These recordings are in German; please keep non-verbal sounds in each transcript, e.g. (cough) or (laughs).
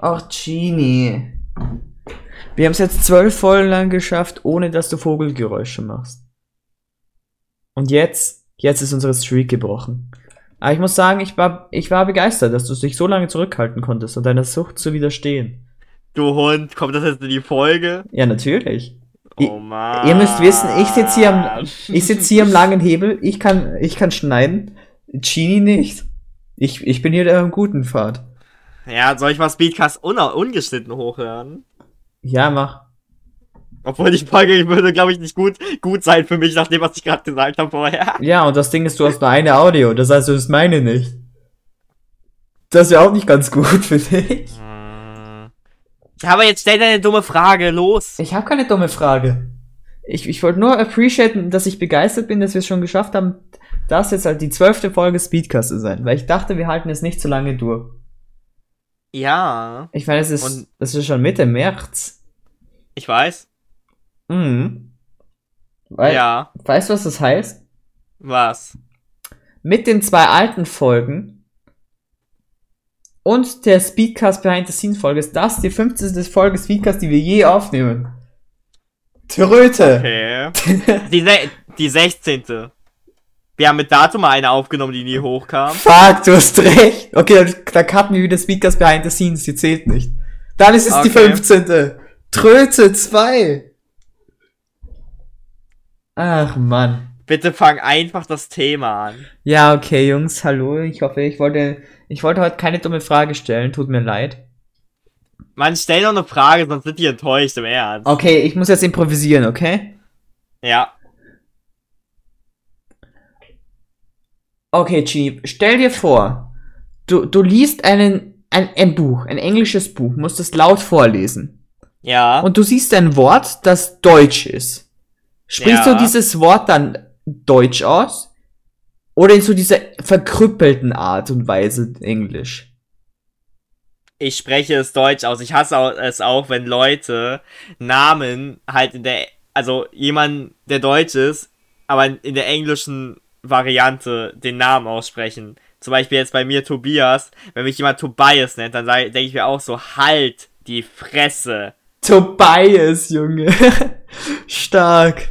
Ach, Genie. Wir haben es jetzt zwölf Folgen lang geschafft, ohne dass du Vogelgeräusche machst. Und jetzt, jetzt ist unsere Streak gebrochen. Aber ich muss sagen, ich war, ich war begeistert, dass du dich so lange zurückhalten konntest und deiner Sucht zu widerstehen. Du Hund, kommt das jetzt in die Folge? Ja, natürlich. Oh Mann. Ihr müsst wissen, ich sitze hier am, ich sitze hier am langen Hebel, ich kann, ich kann schneiden, Genie nicht. Ich, ich bin hier der im guten Pfad. Ja, soll ich mal Speedcast un ungeschnitten hochladen? Ja, mach. Obwohl die Folge würde, glaube ich, nicht gut, gut sein für mich, nach dem, was ich gerade gesagt habe vorher. Ja, und das Ding ist, du hast nur eine Audio, das heißt, du hast meine nicht. Das ist ja auch nicht ganz gut für dich. Ja, aber jetzt stell deine dumme Frage, los. Ich habe keine dumme Frage. Ich, ich wollte nur appreciaten, dass ich begeistert bin, dass wir es schon geschafft haben, das jetzt halt die zwölfte Folge Speedcast zu sein. Weil ich dachte, wir halten es nicht so lange durch. Ja. Ich meine, es ist, Und- das ist schon Mitte März. Ich weiß. Mhm. Weil, Ja. Weißt du, was das heißt? Was? Mit den zwei alten Folgen und der Speedcast Behind the Scenes Folge ist das die 15. Folge Speedcast, die wir je aufnehmen. Tröte! Okay. (laughs) die, se die 16. Wir haben mit Datum mal eine aufgenommen, die nie hochkam. Fuck, du hast recht. Okay, dann, dann cutten wir wieder Speakers Behind the Scenes, die zählt nicht. Dann ist es die Okay. 15. Tröte 2. Ach Mann. Bitte fang einfach das Thema an. Ja, okay, Jungs, hallo. Ich hoffe, ich wollte, ich wollte heute keine dumme Frage stellen. Tut mir leid. Mann, stell noch eine Frage, sonst sind die enttäuscht im Ernst. Okay, ich muss jetzt improvisieren, okay? Ja. Okay, Genie, stell dir vor, du, du liest einen, ein, ein Buch, ein englisches Buch, musst es laut vorlesen. Ja. Und du siehst ein Wort, das Deutsch ist. Sprichst Ja. du dieses Wort dann Deutsch aus? Oder in so dieser verkrüppelten Art und Weise Englisch? ich spreche es Deutsch aus. Ich hasse es auch, wenn Leute Namen halt in der, also jemand, der Deutsch ist, aber in der englischen Variante den Namen aussprechen. Zum Beispiel jetzt bei mir Tobias. Wenn mich jemand Tobias nennt, dann denke ich mir auch so, halt die Fresse. Tobias, Junge. (laughs) Stark.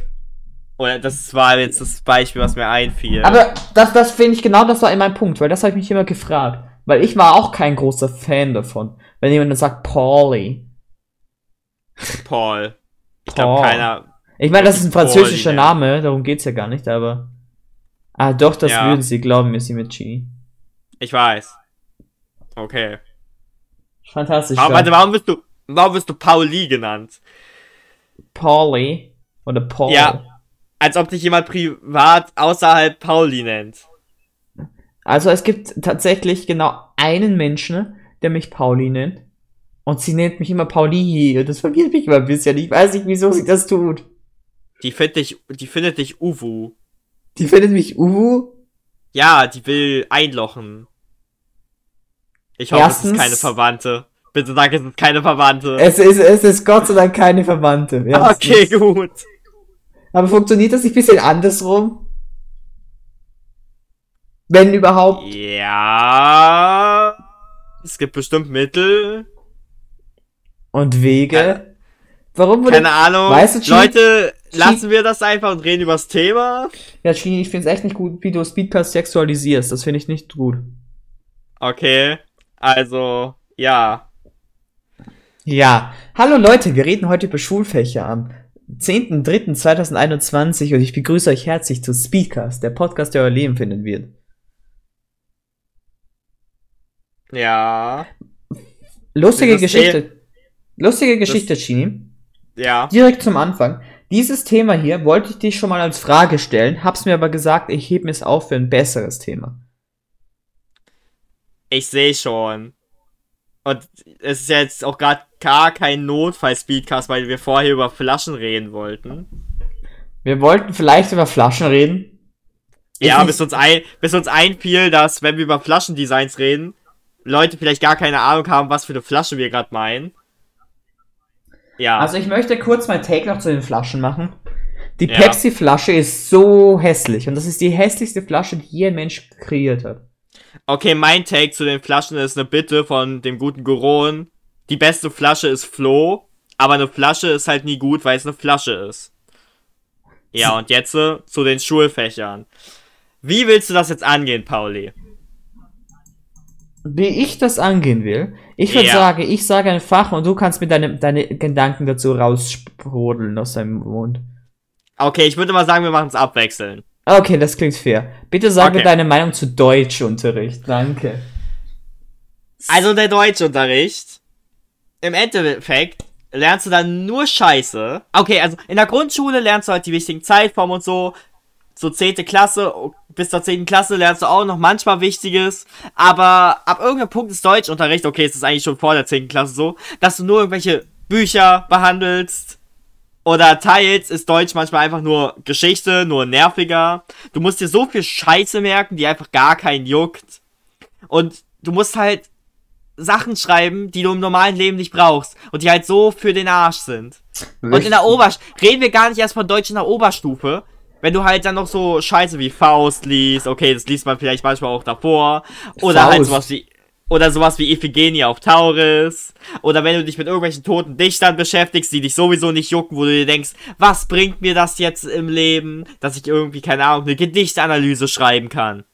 Oder das war jetzt das Beispiel, was mir einfiel. Aber das, das finde ich genau, das war mein Punkt, weil das habe ich mich immer gefragt. Weil ich war auch kein großer Fan davon. Wenn jemand dann sagt Pauli. Paul. Ich glaube, keiner. Ich meine, das ist ein Pauli, französischer ja. Name, darum geht's ja gar nicht, aber. Ah, doch, das Ja. würden sie glauben, wir sind mit G. Ich weiß. Okay. Fantastisch. Warum, warte, warum bist du, warum bist du Pauli genannt? Pauli oder Paul. Ja. Als ob dich jemand privat außerhalb Pauli nennt. Also es gibt tatsächlich genau einen Menschen, der mich Pauli nennt. Und sie nennt mich immer Pauli. Und das verwirrt mich immer ein bisschen. Ich weiß nicht, wieso sie das tut. Die findet dich, die findet dich Uwu. Die findet mich Uwu. Ja, die will einlochen. Ich hoffe, es Erstens- ist keine Verwandte. Bitte sag, es ist keine Verwandte. Es ist, es ist Gott sei Dank keine Verwandte. (laughs) Ja, okay, es gut. Aber funktioniert das nicht ein bisschen andersrum? Wenn überhaupt. Ja. Es gibt bestimmt Mittel. Und Wege. Keine- Warum wurde. Keine Ahnung. Weißt du, Leute, lassen wir das einfach und reden übers Thema. Ja, Chini, ich finde es echt nicht gut, wie du Speedcast sexualisierst. Das finde ich nicht gut. Okay. Also, ja. Ja. Hallo Leute, wir reden heute über Schulfächer am 10.03.2021 und ich begrüße euch herzlich zu Speedcast, der Podcast, der euer Leben finden wird. Ja. Lustige Geschichte. Lustige Geschichte, Chini. Ja. Direkt zum Anfang. Dieses Thema hier wollte ich dich schon mal als Frage stellen, hab's mir aber gesagt, ich hebe es auf für ein besseres Thema. Ich sehe schon. Und es ist jetzt auch gerade gar kein Notfall-Speedcast, weil wir vorher über Flaschen reden wollten. Wir wollten vielleicht über Flaschen reden. Ja, bis uns, ein, bis uns einfiel, dass, wenn wir über Flaschendesigns reden, Leute vielleicht gar keine Ahnung haben, was für eine Flasche wir gerade meinen. Ja. Also ich möchte kurz mein Take noch zu den Flaschen machen. Die Ja. Pepsi-Flasche ist so hässlich und das ist die hässlichste Flasche, die je ein Mensch kreiert hat. okay, mein Take zu den Flaschen ist eine Bitte von dem guten Goron. die beste Flasche ist Flo, aber eine Flasche ist halt nie gut, weil es eine Flasche ist. Ja, und jetzt äh, zu den Schulfächern. Wie willst du das jetzt angehen, Pauli? Wie ich das angehen will? Ich würde Ja. sagen, ich sage ein Fach und du kannst mir deine, deine Gedanken dazu raussprudeln aus deinem Mund. Okay, ich würde mal sagen, wir machen es abwechseln. Okay, das klingt fair. Bitte sag mir Okay. deine Meinung zu Deutschunterricht. Danke. Also der Deutschunterricht. Im Endeffekt lernst du dann nur Scheiße. Okay, also in der Grundschule lernst du halt die wichtigen Zeitformen und so. So 10. Klasse, bis zur 10. Klasse lernst du auch noch manchmal Wichtiges. Aber ab irgendeinem Punkt ist Deutschunterricht, okay, es ist eigentlich schon vor der 10. Klasse so, dass du nur irgendwelche Bücher behandelst. Oder teils ist Deutsch manchmal einfach nur Geschichte, nur nerviger. Du musst dir so viel Scheiße merken, die einfach gar keinen juckt. Und du musst halt Sachen schreiben, die du im normalen Leben nicht brauchst und die halt so für den Arsch sind. Und in der Oberstufe, reden wir gar nicht erst von Deutsch in der Oberstufe, wenn du halt dann noch so Scheiße wie Faust liest, okay, das liest man vielleicht manchmal auch davor, oder halt Faust. sowas wie, oder sowas wie Iphigenie auf Tauris, oder wenn du dich mit irgendwelchen toten Dichtern beschäftigst, die dich sowieso nicht jucken, wo du dir denkst, was bringt mir das jetzt im Leben, dass ich irgendwie, keine Ahnung, eine Gedichtanalyse schreiben kann.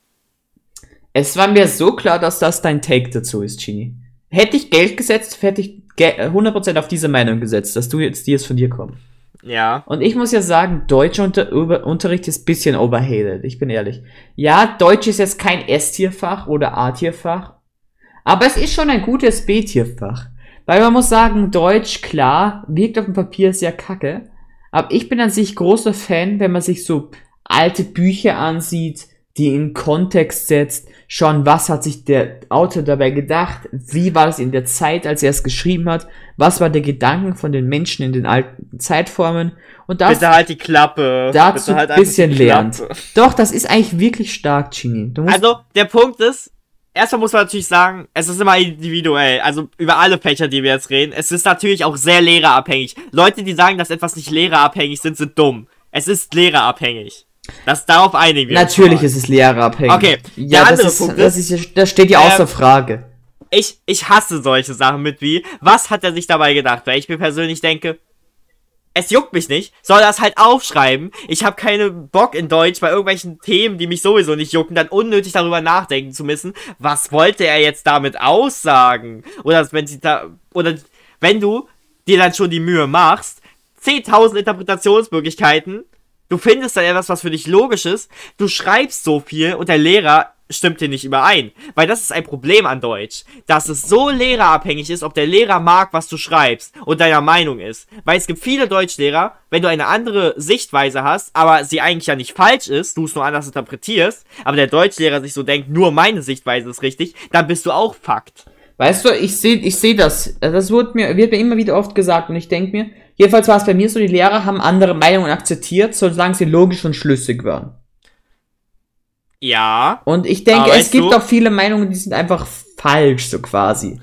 Es war mir so klar, dass das dein Take dazu ist, Genie. Hätte ich Geld gesetzt, hätte ich ge- 100% auf diese Meinung gesetzt, dass du jetzt, die jetzt von dir kommt. Ja. Und ich muss ja sagen, deutscher Unter Über Unterricht ist bisschen overhated, ich bin ehrlich. Ja, Deutsch ist jetzt kein S-Tierfach oder A-Tierfach, aber es ist schon ein gutes B-Tierfach. Weil man muss sagen, Deutsch, klar, wirkt auf dem Papier sehr kacke, aber ich bin an sich großer Fan, wenn man sich so alte Bücher ansieht, die in Kontext setzt, schon, was hat sich der Autor dabei gedacht, wie war es in der Zeit, als er es geschrieben hat, was war der Gedanken von den Menschen in den alten Zeitformen und das Bitte halt die Klappe. dazu Bitte halt ein bisschen lernt. Doch, das ist eigentlich wirklich stark, musst, Also, der Punkt ist, erstmal muss man natürlich sagen, es ist immer individuell. Also, über alle Fächer, die wir jetzt reden. Es ist natürlich auch sehr lehrerabhängig. Leute, die sagen, dass etwas nicht lehrerabhängig sind, sind dumm. Es ist lehrerabhängig. Das darauf einigen wir. natürlich ist es lehrerabhängig. Okay, ja, das, ist, Punkt das, ist, das steht ja außer Ähm, Frage. ich, ich hasse solche Sachen mit wie, was hat er sich dabei gedacht? Weil ich mir persönlich denke, es juckt mich nicht, soll das halt aufschreiben. Ich habe keinen Bock in Deutsch bei irgendwelchen Themen, die mich sowieso nicht jucken, dann unnötig darüber nachdenken zu müssen, was wollte er jetzt damit aussagen? Oder wenn sie da, oder wenn du dir dann schon die Mühe machst, 10.000 Interpretationsmöglichkeiten, du findest dann etwas, was für dich logisch ist, du schreibst so viel und der Lehrer stimmt dir nicht überein. Weil das ist ein Problem an Deutsch. Dass es so lehrerabhängig ist, ob der Lehrer mag, was du schreibst und deiner Meinung ist. Weil es gibt viele Deutschlehrer, wenn du eine andere Sichtweise hast, aber sie eigentlich ja nicht falsch ist, du es nur anders interpretierst, aber der Deutschlehrer sich so denkt, nur meine Sichtweise ist richtig, dann bist du auch Fakt. Weißt du, ich sehe ich seh das. Das wird mir, wird mir immer wieder oft gesagt und ich denke mir, jedenfalls war es bei mir so, die Lehrer haben andere Meinungen akzeptiert, solange sie logisch und schlüssig waren. Ja. Und ich denke, es gibt du- auch viele Meinungen, die sind einfach falsch, so quasi.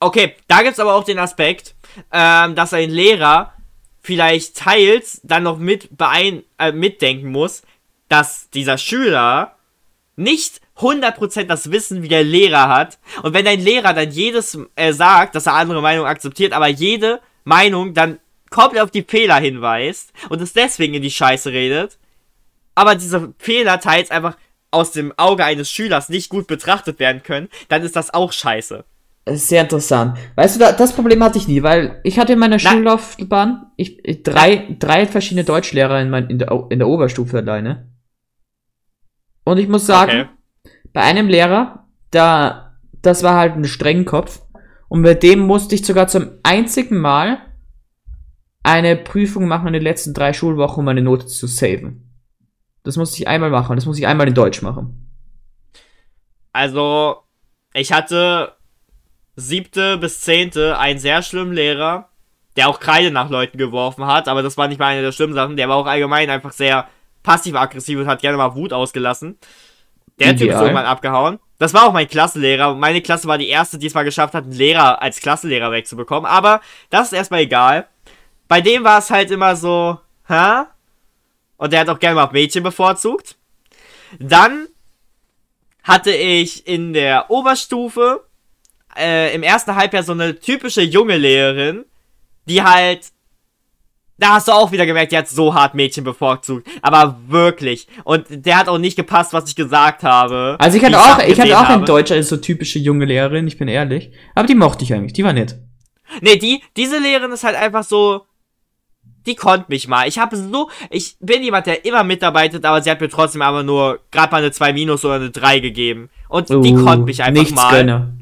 Okay, da gibt's aber auch den Aspekt, ähm, dass ein Lehrer vielleicht teils dann noch mit beein äh, mitdenken muss, dass dieser Schüler nicht 100% das Wissen wie der Lehrer hat. Und wenn dein Lehrer dann jedes äh, sagt, dass er andere Meinungen akzeptiert, aber jede Meinung dann komplett auf die Fehler hinweist und es deswegen in die Scheiße redet, aber diese Fehler teils einfach aus dem Auge eines Schülers nicht gut betrachtet werden können, dann ist das auch scheiße. Sehr interessant. Weißt du, da, das Problem hatte ich nie, weil ich hatte in meiner Na- Schullaufbahn ich, ich, drei, drei verschiedene Deutschlehrer in, mein, in, der, in der Oberstufe alleine. Und ich muss sagen, Okay. bei einem Lehrer, da, das war halt ein strengen Kopf. Und bei dem musste ich sogar zum einzigen Mal eine Prüfung machen in den letzten drei Schulwochen, um meine Note zu saven. Das musste ich einmal machen. Das muss ich einmal in Deutsch machen. Also, ich hatte siebte bis zehnte einen sehr schlimmen Lehrer, der auch Kreide nach Leuten geworfen hat, aber das war nicht mal eine der schlimmen Sachen. Der war auch allgemein einfach sehr passiv-aggressiv und hat gerne mal Wut ausgelassen. Der Typ ist Ideal. irgendwann abgehauen. Das war auch mein Klassenlehrer. Meine Klasse war die erste, die es mal geschafft hat, einen Lehrer als Klassenlehrer wegzubekommen. Aber das ist erstmal egal. Bei dem war es halt immer so, hä? Und der hat auch gerne mal Mädchen bevorzugt. Dann hatte ich in der Oberstufe äh, im ersten Halbjahr so eine typische junge Lehrerin, die halt da hast du auch wieder gemerkt, die hat so hart Mädchen bevorzugt. Aber wirklich. Und der hat auch nicht gepasst, was ich gesagt habe. Also ich hatte auch, ich hatte auch in Deutsch eine so typische junge Lehrerin, ich bin ehrlich. Aber die mochte ich eigentlich, die war nett. Nee, die, diese Lehrerin ist halt einfach so, die konnte mich mal. Ich habe so, ich bin jemand, der immer mitarbeitet, aber sie hat mir trotzdem aber nur gerade mal eine 2 minus oder eine 3 gegeben. Und uh, die konnte mich einfach nichts mal. Gönne.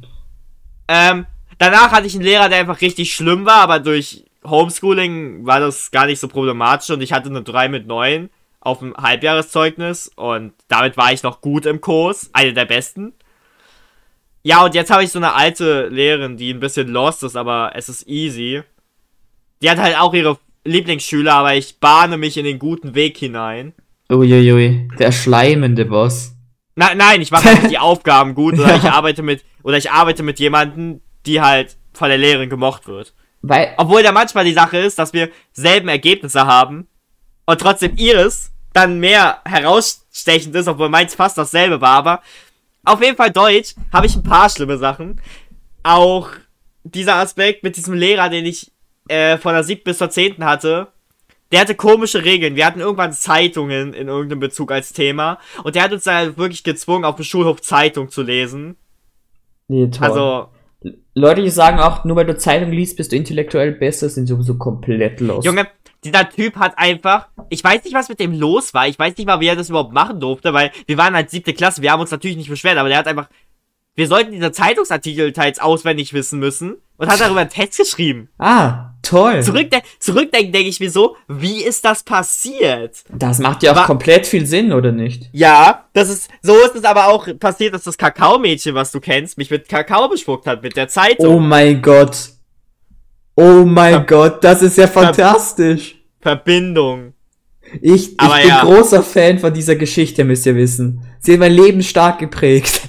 Ähm, danach hatte ich einen Lehrer, der einfach richtig schlimm war, aber durch Homeschooling war das gar nicht so problematisch und ich hatte eine 3 mit 9 auf dem Halbjahreszeugnis und damit war ich noch gut im Kurs, eine der besten. Ja, und jetzt habe ich so eine alte Lehrerin, die ein bisschen lost ist, aber es ist easy. Die hat halt auch ihre Lieblingsschüler, aber ich bahne mich in den guten Weg hinein. Uiuiui, der schleimende Boss. Na, nein, ich mache (laughs) halt die Aufgaben gut oder ich arbeite mit oder ich arbeite mit jemandem, die halt von der Lehrerin gemocht wird. Weil, Obwohl da manchmal die Sache ist, dass wir selben Ergebnisse haben und trotzdem ihres dann mehr herausstechend ist, obwohl meins fast dasselbe war, aber auf jeden Fall Deutsch habe ich ein paar schlimme Sachen. Auch dieser Aspekt mit diesem Lehrer, den ich äh, von der 7. bis zur 10. hatte, der hatte komische Regeln. Wir hatten irgendwann Zeitungen in irgendeinem Bezug als Thema und der hat uns da wirklich gezwungen, auf dem Schulhof Zeitung zu lesen. Nee, toll. Also, Leute, die sagen auch, nur weil du Zeitung liest, bist du intellektuell besser, sind sowieso komplett los. Junge, dieser Typ hat einfach, ich weiß nicht, was mit dem los war, ich weiß nicht mal, wie er das überhaupt machen durfte, weil wir waren halt siebte Klasse, wir haben uns natürlich nicht beschwert, aber der hat einfach, wir sollten diese Zeitungsartikel teils auswendig wissen müssen und hat darüber einen Text geschrieben. Ah, toll. Zurückde zurückdenken denke ich mir so, wie ist das passiert? Das macht ja auch War komplett viel Sinn, oder nicht? Ja, das ist, so ist es aber auch passiert, dass das Kakaomädchen, was du kennst, mich mit Kakao bespuckt hat, mit der Zeitung. Oh mein Gott. Oh mein Ver Gott, das ist ja fantastisch. Verbindung. Ich, ich bin ja. großer Fan von dieser Geschichte, müsst ihr wissen. Sie hat mein Leben stark geprägt.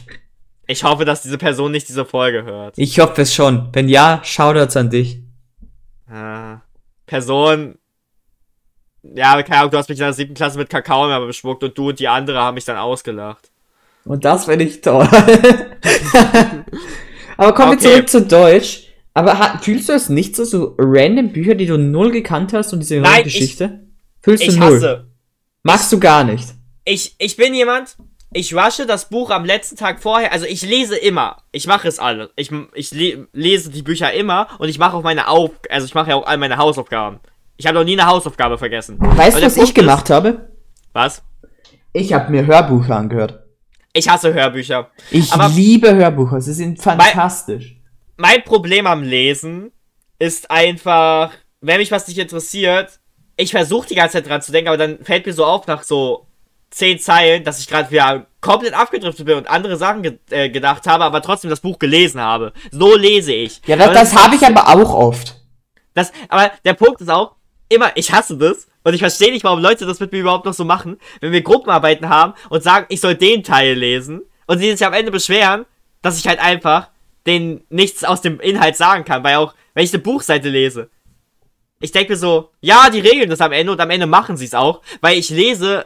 Ich hoffe, dass diese Person nicht diese Folge hört. Ich hoffe es schon. Wenn ja, Shoutouts an dich. Ah, Person. Ja, keine Ahnung, du hast mich in der siebten Klasse mit Kakao immer beschmuckt und du und die andere haben mich dann ausgelacht. Und das finde ich toll. (laughs) Aber kommen okay. wir zurück zu Deutsch. Aber fühlst du es nicht so, so random Bücher, die du null gekannt hast und diese Nein, Geschichte? Fühlst du ich null? Hasse. Magst du gar nicht? Ich, ich bin jemand, ich rushe das Buch am letzten Tag vorher. Also ich lese immer. Ich mache es alle. Ich, ich le lese die Bücher immer und ich mache auch meine Auf, also ich mache ja auch all meine Hausaufgaben. Ich habe noch nie eine Hausaufgabe vergessen. Weißt du, was Punkt ich gemacht ist, habe? Was? Ich habe mir Hörbücher angehört. Ich hasse Hörbücher. Ich Aber liebe Hörbücher. Sie sind fantastisch. Mein, mein Problem am Lesen ist einfach, wenn mich was nicht interessiert, ich versuche die ganze Zeit dran zu denken, aber dann fällt mir so auf nach so zehn Zeilen, dass ich gerade wieder komplett abgedriftet bin und andere Sachen ge äh, gedacht habe, aber trotzdem das Buch gelesen habe. So lese ich. Ja, das, das habe ich aber auch oft. Das, aber der Punkt ist auch, immer, ich hasse das und ich verstehe nicht, warum Leute das mit mir überhaupt noch so machen, wenn wir Gruppenarbeiten haben und sagen, ich soll den Teil lesen und sie sich am Ende beschweren, dass ich halt einfach denen nichts aus dem Inhalt sagen kann, weil auch, wenn ich eine Buchseite lese, ich denke mir so, ja, die regeln das am Ende und am Ende machen sie es auch, weil ich lese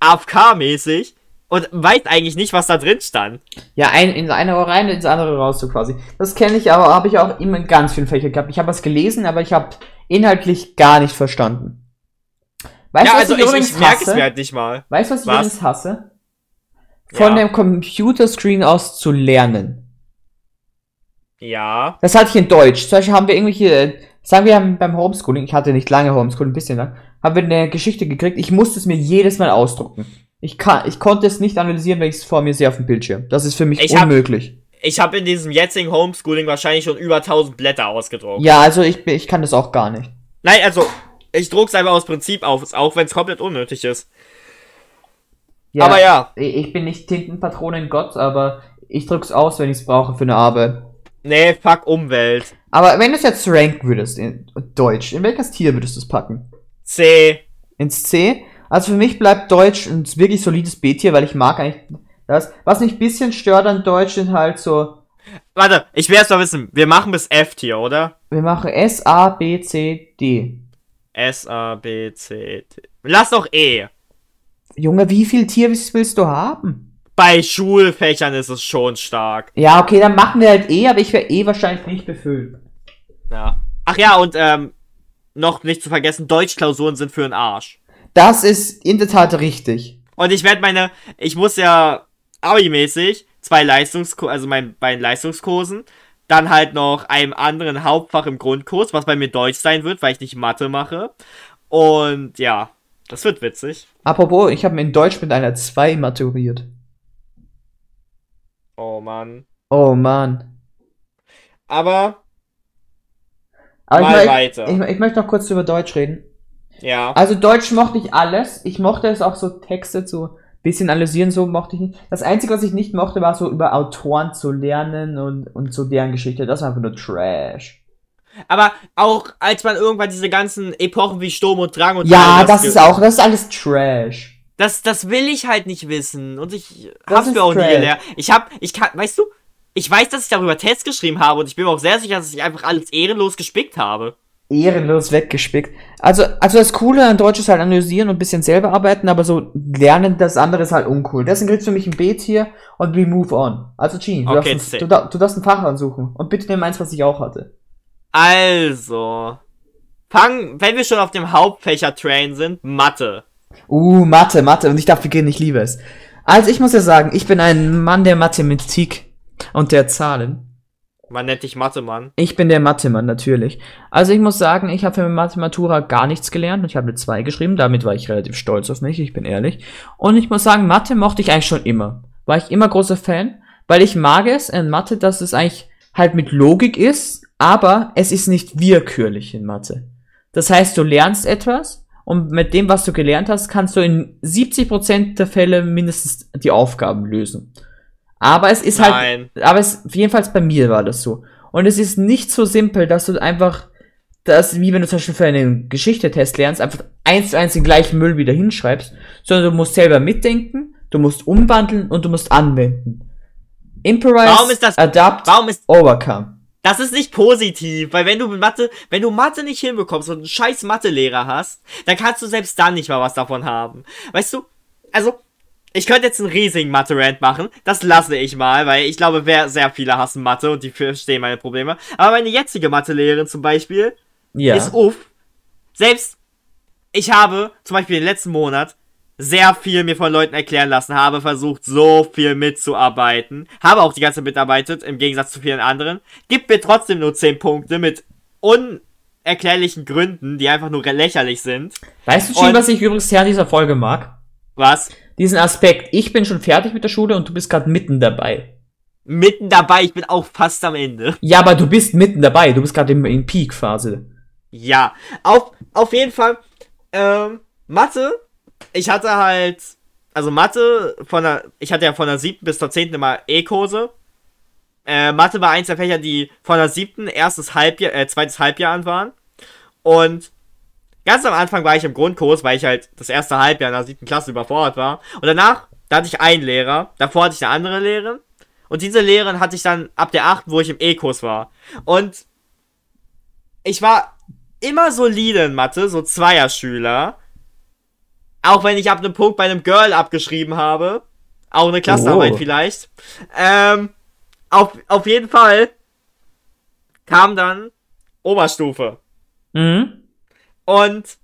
AFK-mäßig und weiß eigentlich nicht, was da drin stand. Ja, ein, in eine Ohr rein, ins andere raus, so quasi. Das kenne ich, aber habe ich auch immer in ganz vielen Fächern gehabt. Ich habe was gelesen, aber ich habe inhaltlich gar nicht verstanden. Weißt du, ja, also ich, ich, ich merke es mir halt nicht mal. Weißt du, was ich was? übrigens hasse? Von ja. dem Computerscreen aus zu lernen. Ja. Das hatte ich in Deutsch. Zum Beispiel haben wir irgendwelche, sagen wir beim Homeschooling, ich hatte nicht lange Homeschooling, ein bisschen lang, haben wir eine Geschichte gekriegt. Ich musste es mir jedes Mal ausdrucken. Ich, kann, ich konnte es nicht analysieren, wenn ich es vor mir sehe auf dem Bildschirm. Das ist für mich ich unmöglich. Hab, ich habe in diesem jetzigen Homeschooling wahrscheinlich schon über 1000 Blätter ausgedruckt. Ja, also ich, ich kann das auch gar nicht. Nein, also ich druck's einfach aus Prinzip auf, auch wenn es komplett unnötig ist. Ja, aber ja. Ich bin nicht Tintenpatronen-Gott, aber ich druck's aus, wenn ich es brauche für eine Arbeit. Nee, fuck Umwelt. Aber wenn du es jetzt ranken würdest in Deutsch, in welches Tier würdest du es packen? C. Ins C? Also für mich bleibt Deutsch ein wirklich solides B-Tier, weil ich mag eigentlich das. Was mich ein bisschen stört an Deutsch sind halt so. Warte, ich will erst mal wissen, wir machen bis F-Tier, oder? Wir machen S, A, B, C, D. S, A, B, C, D. Lass doch E. Junge, wie viel Tier willst du haben? bei Schulfächern ist es schon stark. Ja, okay, dann machen wir halt eh, aber ich wäre eh wahrscheinlich nicht befüllt. Ja. Ach ja, und ähm, noch nicht zu vergessen, Deutschklausuren sind für den Arsch. Das ist in der Tat richtig. Und ich werde meine, ich muss ja Abi-mäßig zwei Leistungskurse, also mein, bei den Leistungskursen, dann halt noch einem anderen Hauptfach im Grundkurs, was bei mir Deutsch sein wird, weil ich nicht Mathe mache. Und ja, das wird witzig. Apropos, ich habe in Deutsch mit einer 2 maturiert. Oh Mann. Oh Mann. Aber Aber Mal ich, weiter. Ich, ich möchte noch kurz über Deutsch reden. ja. Also Deutsch mochte ich alles. Ich mochte es auch so Texte zu bisschen analysieren, so mochte ich nicht. Das Einzige, was ich nicht mochte, war so über Autoren zu lernen und, und so deren Geschichte. Das war einfach nur Trash. Aber auch als man irgendwann diese ganzen Epochen wie Sturm und Drang und Ja, das ist auch, das ist alles Trash. Das, das will ich halt nicht wissen. Und ich Das hab's mir auch nie Trash. gelernt. Ich hab, ich kann, weißt du, ich weiß, dass ich darüber Tests geschrieben habe und ich bin mir auch sehr sicher, dass ich einfach alles ehrenlos gespickt habe. Ehrenlos weggespickt. Also, also das Coole an Deutsch ist halt analysieren und ein bisschen selber arbeiten, aber so lernen, das andere ist halt uncool. Deswegen kriegst du mich ein B-Tier und we move on. Also Gene, du, Okay, darfst, ein, du, du darfst ein Fach ansuchen. Und bitte nimm eins, was ich auch hatte. Also, fangen, wenn wir schon auf dem Hauptfächer-Train sind, Mathe. Uh, Mathe, Mathe. Und ich darf beginnen, ich liebe es. Also ich muss ja sagen, ich bin ein Mann der Mathematik und der Zahlen. Man nennt dich Mathe-Mann. Ich bin der Mathe-Mann, natürlich. Also ich muss sagen, ich habe für Mathematura gar nichts gelernt und ich habe eine 2 geschrieben. Damit war ich relativ stolz auf mich, ich bin ehrlich. Und ich muss sagen, Mathe mochte ich eigentlich schon immer. War ich immer großer Fan, weil ich mag es in Mathe, dass es eigentlich halt mit Logik ist, aber es ist nicht willkürlich in Mathe. Das heißt, du lernst etwas und mit dem, was du gelernt hast, kannst du in 70% der Fälle mindestens die Aufgaben lösen. Aber es ist halt Nein. aber es, jedenfalls bei mir war das so. Und es ist nicht so simpel, dass du einfach, das, wie wenn du zum Beispiel für einen Geschichtetest lernst, einfach eins zu eins den gleichen Müll wieder hinschreibst, sondern du musst selber mitdenken, du musst umwandeln und du musst anwenden. Improvise, Warum ist das- Adapt, Warum ist, Overcome. das ist nicht positiv, weil wenn du Mathe, wenn du Mathe nicht hinbekommst und einen scheiß Mathelehrer hast, dann kannst du selbst dann nicht mal was davon haben. Weißt du, also, ich könnte jetzt einen riesigen Mathe-Rant machen, das lasse ich mal, weil ich glaube, wer, sehr viele hassen Mathe und die verstehen meine Probleme. Aber meine jetzige Mathelehrerin zum Beispiel, Ja. ist uff. Selbst ich habe zum Beispiel den letzten Monat sehr viel mir von Leuten erklären lassen, habe versucht, so viel mitzuarbeiten, habe auch die ganze Zeit mitarbeitet, im Gegensatz zu vielen anderen, gibt mir trotzdem nur 10 Punkte mit unerklärlichen Gründen, die einfach nur lächerlich sind. weißt du schon, was ich übrigens sehr an dieser Folge mag? Was? Diesen Aspekt, ich bin schon fertig mit der Schule und du bist gerade mitten dabei. Mitten dabei, ich bin auch fast am Ende. Ja, aber du bist mitten dabei, du bist gerade in, in Peak-Phase. Ja, auf, auf jeden Fall. Ähm, Mathe, ich hatte halt, also Mathe von der, ich hatte ja von der siebten bis zur zehnten immer E-Kurse. Äh, Mathe war eins der Fächer, die von der siebten erstes Halbjahr, äh, zweites Halbjahr an waren. Und ganz am Anfang war ich im Grundkurs, weil ich halt das erste Halbjahr in der siebten Klasse überfordert war. Und danach, da hatte ich einen Lehrer, davor hatte ich eine andere Lehrerin. Und diese Lehrerin hatte ich dann ab der achten, wo ich im E-Kurs war. Und ich war immer solide in Mathe, so Zweierschüler. Auch wenn ich ab einem Punkt bei einem Girl abgeschrieben habe. Auch eine Klassenarbeit Oh. vielleicht. Ähm, auf, auf jeden Fall kam dann Oberstufe. Mhm. Und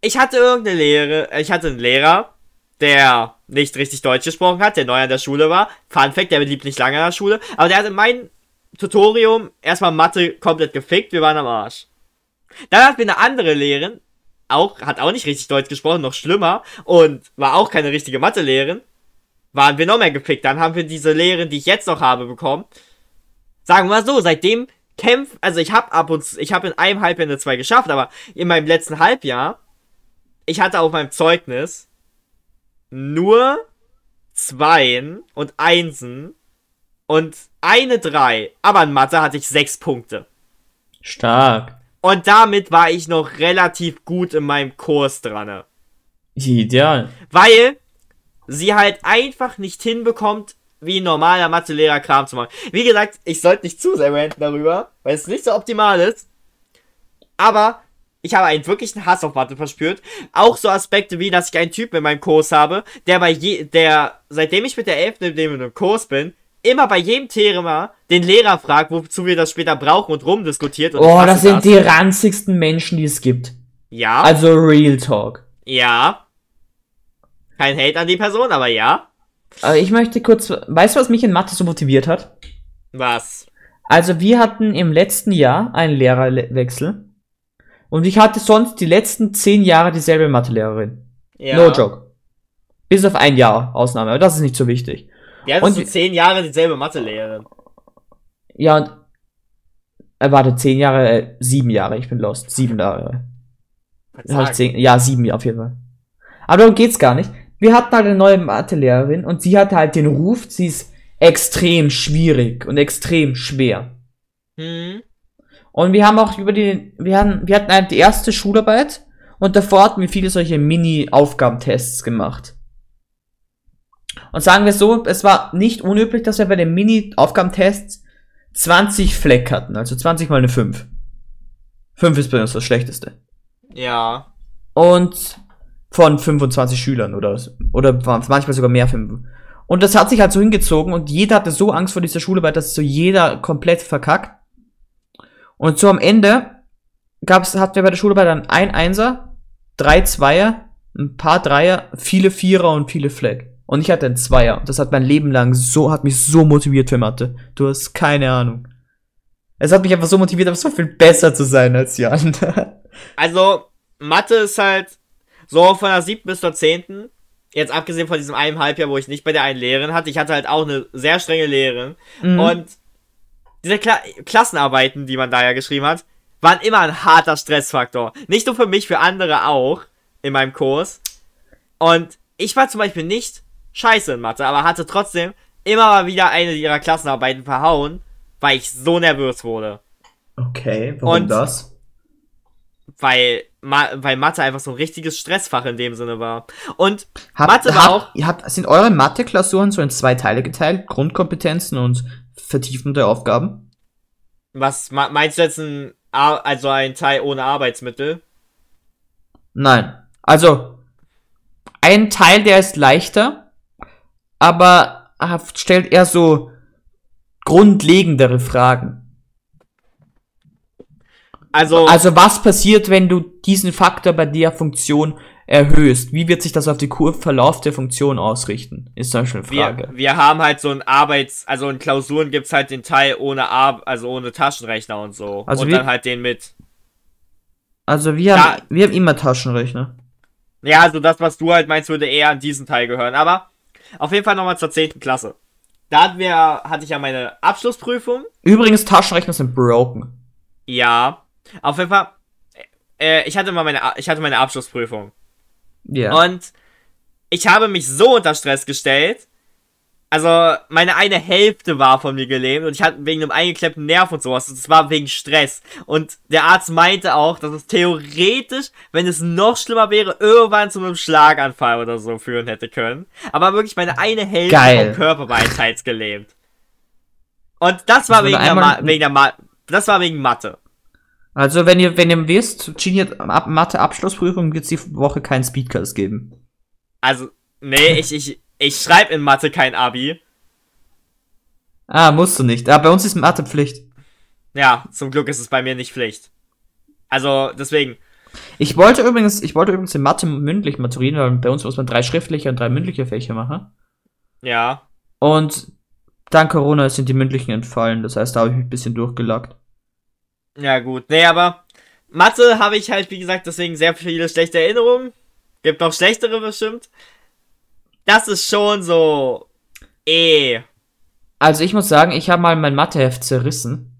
ich hatte irgendeine Lehre, äh, ich hatte einen Lehrer, der nicht richtig Deutsch gesprochen hat, der neu an der Schule war. Fun Fact, der blieb nicht lange an der Schule. Aber der hat in meinem Tutorium erstmal Mathe komplett gefickt, wir waren am Arsch. Dann hatten wir eine andere Lehrerin, auch, hat auch nicht richtig Deutsch gesprochen, noch schlimmer, und war auch keine richtige Mathelehrerin. Waren wir noch mehr gefickt. Dann haben wir diese Lehrerin, die ich jetzt noch habe, bekommen. Sagen wir mal so, seitdem kämpft, also ich habe ab und zu, ich habe in einem Halbjahr eine 2 geschafft, aber in meinem letzten Halbjahr, ich hatte auf meinem Zeugnis nur Zweien und Einsen und eine 3, aber in Mathe hatte ich 6 Punkte. Stark. Und damit war ich noch relativ gut in meinem Kurs dran. Ideal. Weil sie halt einfach nicht hinbekommt, wie ein normaler Mathelehrer Kram zu machen. Wie gesagt, ich sollte nicht zu sehr ranten darüber, weil es nicht so optimal ist. Aber Ich habe einen wirklichen Hass auf Mathe verspürt. Auch so Aspekte wie, dass ich einen Typen in meinem Kurs habe, der bei je, der, seitdem ich mit der 11. in dem Kurs bin, immer bei jedem Thema den Lehrer fragt, wozu wir das später brauchen und rumdiskutiert. Und Oh, das sind die ranzigsten Menschen, die es gibt. Ja, Also Real Talk. ja. Kein Hate an die Person, aber ja. Aber ich möchte kurz, weißt du, was mich in Mathe so motiviert hat? Was? Also wir hatten im letzten Jahr einen Lehrerwechsel. Und ich hatte sonst die letzten zehn Jahre dieselbe Mathelehrerin. Ja. No joke. Bis auf ein Jahr Ausnahme, aber das ist nicht so wichtig. Die hat Und so wie- zehn Jahre dieselbe Mathelehrerin. Ja, und äh, warte, zehn Jahre, äh, sieben Jahre, ich bin lost. Sieben Jahre. Hab ich zehn, ja, sieben auf jeden Fall. Aber darum geht's gar nicht. Wir hatten halt eine neue Mathelehrerin und sie hatte halt den Ruf, sie ist extrem schwierig und extrem schwer. Hm. Und wir haben auch über die, wir hatten, wir hatten halt die erste Schularbeit und davor hatten wir viele solche Mini-Aufgabentests gemacht. Und sagen wir so, es war nicht unüblich, dass wir bei den Mini-Aufgabentests 20 Fleck hatten, also 20 mal eine 5. 5 ist bei uns das schlechteste. Ja. Und von 25 Schülern oder, oder manchmal sogar mehr. Und das hat sich halt so hingezogen und jeder hatte so Angst vor dieser Schularbeit, dass so jeder komplett verkackt. Und so am Ende gab's, hatten wir bei der Schularbeit dann ein Einser, drei Zweier, ein paar Dreier, viele Vierer und viele Fleck. Und ich hatte einen Zweier. Das hat mein Leben lang so, hat mich so motiviert für Mathe. Du hast keine Ahnung. Es hat mich einfach so motiviert, aber so viel besser zu sein als Jan. (laughs) Also, Mathe ist halt so von der siebten bis zur zehnten. Jetzt abgesehen von diesem einen Halbjahr, wo ich nicht bei der einen Lehrerin hatte. Ich hatte halt auch eine sehr strenge Lehrerin. Mhm. Und diese Kla Klassenarbeiten, die man da ja geschrieben hat, waren immer ein harter Stressfaktor. Nicht nur für mich, für andere auch in meinem Kurs. Und ich war zum Beispiel nicht scheiße in Mathe, aber hatte trotzdem immer mal wieder eine ihrer Klassenarbeiten verhauen, weil ich so nervös wurde. Okay, warum Und- das? Weil, Ma weil Mathe einfach so ein richtiges Stressfach in dem Sinne war. Und Habt, Mathe war habt, auch- habt, sind eure Mathe-Klausuren so in zwei Teile geteilt? Grundkompetenzen und vertiefende Aufgaben? was meinst du jetzt ein, also ein Teil ohne Arbeitsmittel? Nein. Also, ein Teil, der ist leichter, aber stellt eher so grundlegendere Fragen. Also, Also, was passiert, wenn du diesen Faktor bei der Funktion erhöhst? Wie wird sich das auf den Kurvenverlauf der Funktion ausrichten? Ist zum Beispiel eine wir, Frage. wir haben halt so ein Arbeits-, also in Klausuren gibt's halt den Teil ohne Ar also ohne Taschenrechner und so. Also und wir- dann halt den mit. Also, wir haben, wir haben immer Taschenrechner. Ja, also das, was du halt meinst, würde eher an diesen Teil gehören. Aber auf jeden Fall nochmal zur 10. Klasse. Da hatten wir, hatte ich ja meine Abschlussprüfung. Übrigens, Taschenrechner sind broken. Ja. Auf jeden Fall, äh, ich hatte mal meine, ich hatte meine Abschlussprüfung. Ja. Und ich habe mich so unter Stress gestellt. Also, meine eine Hälfte war von mir gelähmt und ich hatte wegen einem eingeklemmten Nerv und sowas. Das war wegen Stress. Und der Arzt meinte auch, dass es theoretisch, wenn es noch schlimmer wäre, irgendwann zu einem Schlaganfall oder so führen hätte können. Aber wirklich meine eine Hälfte Geil. vom Körper war halt gelähmt. Und das war Also, wegen der, Ma wegen der Ma das war wegen Mathe. Also, wenn ihr, wenn ihr wisst, Genie hat Ab- Mathe-Abschlussprüfung, wird es die Woche keinen Speedcast geben. Also, nee, ich, ich, ich schreibe in Mathe kein Abi. Ah, musst du nicht. Ah, bei uns ist Mathe Pflicht. Ja, zum Glück ist es bei mir nicht Pflicht. Also, deswegen. Ich wollte übrigens, ich wollte übrigens in Mathe mündlich maturieren, weil bei uns muss man drei schriftliche und drei mündliche Fächer machen. Ja. Und dank Corona sind die mündlichen entfallen. Das heißt, da habe ich mich ein bisschen durchgelackt. Ja, gut. Nee, aber Mathe habe ich halt, wie gesagt, deswegen sehr viele schlechte Erinnerungen. Gibt noch schlechtere bestimmt. Das ist schon so. Eh. Also ich muss sagen, ich habe mal mein Matheheft zerrissen.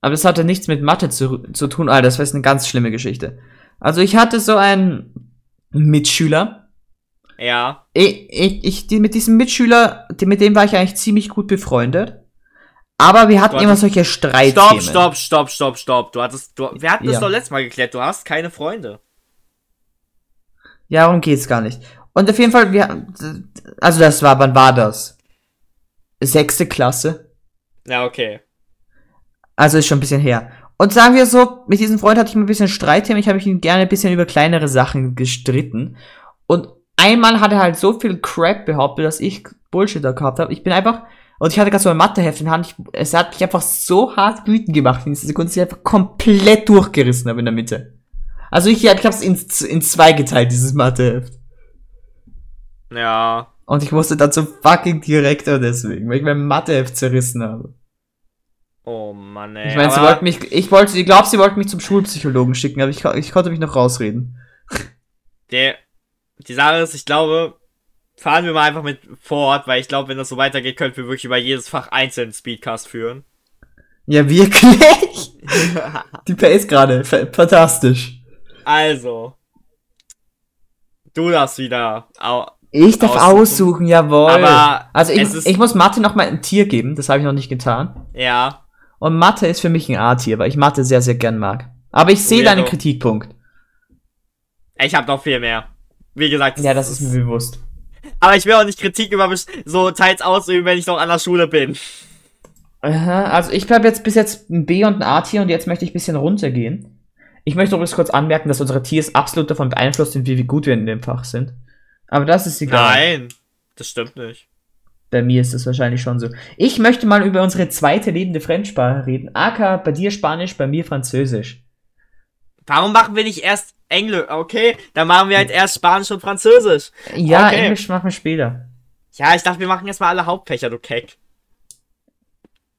Aber das hatte nichts mit Mathe zu, zu tun. Alter, das war jetzt eine ganz schlimme Geschichte. Also ich hatte so einen Mitschüler. Ja. Ich, ich, ich die, mit diesem Mitschüler, mit dem war ich eigentlich ziemlich gut befreundet. Aber wir hatten immer solche Streitthemen. Stopp, stopp, stopp, stopp, stopp. Du hattest. Du, wir hatten das Ja. doch letztes Mal geklärt. Du hast keine Freunde. Ja, darum geht's gar nicht. Und auf jeden Fall, wir, also das war, wann war das? Sechste Klasse. Ja, okay. Also ist schon ein bisschen her. Und sagen wir so, mit diesem Freund hatte ich ein bisschen Streitthemen. Ich habe mich ihn gerne ein bisschen über kleinere Sachen gestritten. Und einmal hat er halt so viel Crap behauptet, dass ich Bullshit da gehabt habe. Ich bin einfach, und ich hatte gerade so ein Matheheft in der Hand. Ich, es hat mich einfach so hart wütend gemacht in dieser Sekunde, dass ich einfach komplett durchgerissen habe in der Mitte. Also ich, ich habe es in, in zwei geteilt, dieses Matheheft. Ja. Und ich musste dann zum fucking Direktor deswegen, weil ich mein Matheheft zerrissen habe. Oh Mann, ey. Ich meine, sie wollten mich, ich wollte, ich glaube, sie wollten mich zum Schulpsychologen schicken, aber ich, ich konnte mich noch rausreden. Der, die Sache ist, ich glaube, fahren wir mal einfach mit fort, weil ich glaube, wenn das so weitergeht, könnten wir wirklich über jedes Fach einzeln Speedcast führen. Ja, wirklich? (laughs) Die Pace gerade, fa- fantastisch. also. Du darfst wieder. Ich darf Aussuchen. aussuchen, jawohl. Aber also ich, ich muss Mathe noch mal ein Tier geben, das habe ich noch nicht getan. ja. Und Mathe ist für mich ein A-Tier, weil ich Mathe sehr, sehr gern mag. Aber ich sehe deinen Kritikpunkt. Ich habe noch viel mehr. Wie gesagt. Ja, das ist mir bewusst. Aber ich will auch nicht Kritik über best- so teils ausüben, wenn ich noch an der Schule bin. Aha, also ich bleibe jetzt bis jetzt ein B und ein A-Tier und jetzt möchte ich ein bisschen runtergehen. Ich möchte übrigens kurz anmerken, dass unsere Tiers absolut davon beeinflusst sind, wie, wie gut wir in dem Fach sind. Aber das ist egal. Nein, das stimmt nicht. Bei mir ist das wahrscheinlich schon so. Ich möchte mal über unsere zweite lebende Fremdsprache reden. Aka, bei dir Spanisch, bei mir Französisch. Warum machen wir nicht erst Englisch? Okay, dann machen wir halt erst Spanisch und Französisch. Ja, Okay. Englisch machen wir später. Ja, ich dachte, wir machen erstmal alle Hauptfächer, du Keck.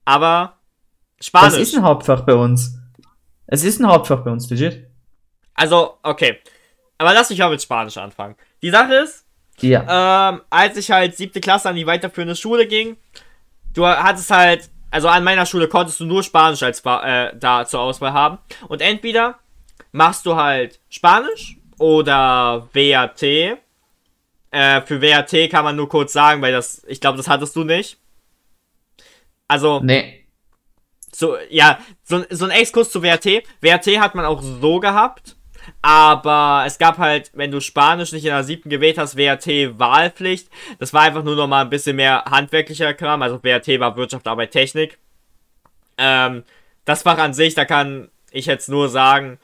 Aber Spanisch. Das ist ein Hauptfach bei uns. Es ist ein Hauptfach bei uns, legit. also, okay. Aber lass mich mal mit Spanisch anfangen. Die Sache ist, Ja. ähm, als ich halt siebte Klasse an die weiterführende Schule ging, du hattest halt, also an meiner Schule konntest du nur Spanisch als äh, da zur Auswahl haben. Und entweder machst du halt Spanisch oder WAT. Äh, für WAT kann man nur kurz sagen, weil das, ich glaube, das hattest du nicht. Also, Nee. so, ja, so, so ein Exkurs zu WRT. WRT hat man auch so gehabt. Aber es gab halt, wenn du Spanisch nicht in der siebten gewählt hast, WRT Wahlpflicht. Das war einfach nur noch mal ein bisschen mehr handwerklicher Kram. Also WRT war Wirtschaft, Arbeit, Technik. Ähm, das Fach an sich, da kann ich jetzt nur sagen,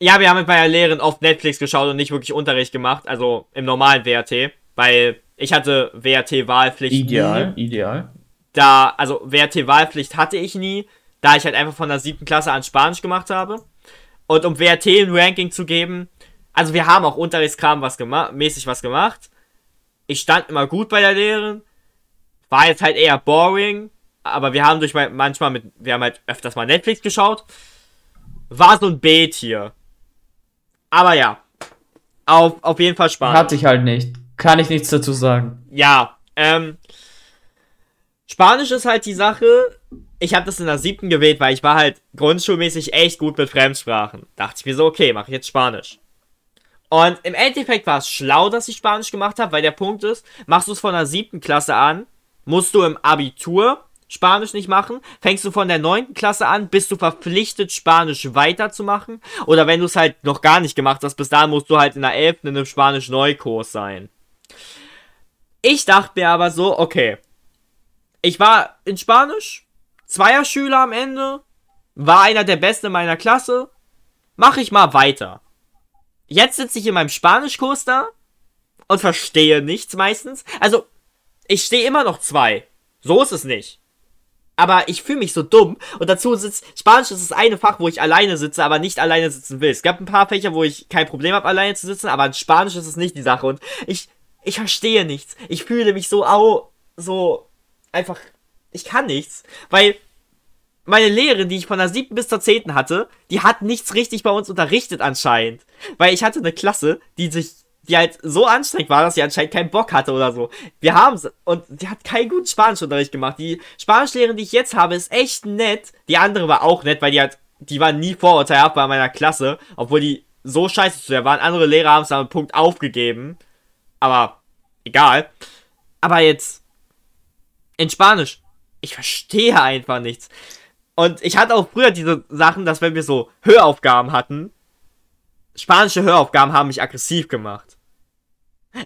ja, wir haben bei der Lehrerin oft Netflix geschaut und nicht wirklich Unterricht gemacht. Also im normalen WRT. Weil ich hatte WRT Wahlpflicht. nie Ideal, ideal. da, also WRT-Wahlpflicht hatte ich nie, da ich halt einfach von der siebten Klasse an Spanisch gemacht habe. Und um WRT ein Ranking zu geben, also wir haben auch Unterrichtskram was gemacht, mäßig was gemacht. Ich stand immer gut bei der Lehrerin, war jetzt halt eher boring, aber wir haben durch manchmal mit, wir haben halt öfters mal Netflix geschaut. War so ein B-Tier. Aber ja, auf, auf jeden Fall Spanisch. Hatte ich halt nicht. Kann ich nichts dazu sagen. Ja, ähm. Spanisch ist halt die Sache. Ich habe das in der siebten gewählt, weil ich war halt grundschulmäßig echt gut mit Fremdsprachen. Dachte ich mir so, okay, mache ich jetzt Spanisch. Und im Endeffekt war es schlau, dass ich Spanisch gemacht habe, weil der Punkt ist, machst du es von der siebten Klasse an, musst du im Abitur Spanisch nicht machen. Fängst du von der neunten Klasse an, bist du verpflichtet, Spanisch weiterzumachen. Oder wenn du es halt noch gar nicht gemacht hast, bis dahin musst du halt in der elften in einem Spanisch-Neukurs sein. Ich dachte mir aber so, okay. Ich war in Spanisch, Zweierschüler am Ende, war einer der Besten in meiner Klasse, mach ich mal weiter. Jetzt sitze ich in meinem Spanischkurs da und verstehe nichts meistens. Also, ich stehe immer noch zwei. So ist es nicht. Aber ich fühle mich so dumm und dazu sitzt Spanisch ist das eine Fach, wo ich alleine sitze, aber nicht alleine sitzen will. Es gab ein paar Fächer, wo ich kein Problem habe, alleine zu sitzen, aber in Spanisch ist es nicht die Sache und ich ich verstehe nichts. Ich fühle mich so au so einfach ich kann nichts, weil meine Lehrerin, die ich von der siebten bis zur zehnten hatte, die hat nichts richtig bei uns unterrichtet anscheinend. Weil ich hatte eine Klasse, die sich, die halt so anstrengend war, dass sie anscheinend keinen Bock hatte oder so. Wir haben und die hat keinen guten Spanischunterricht gemacht. Die Spanischlehrerin, die ich jetzt habe, ist echt nett. Die andere war auch nett, weil die halt, die war nie vorurteilhaft bei meiner Klasse, obwohl die so scheiße zu der waren. Andere Lehrer haben es am Punkt aufgegeben. Aber egal. Aber jetzt in Spanisch. Ich verstehe einfach nichts. Und ich hatte auch früher diese Sachen, dass wenn wir so Höraufgaben hatten, spanische Höraufgaben haben mich aggressiv gemacht.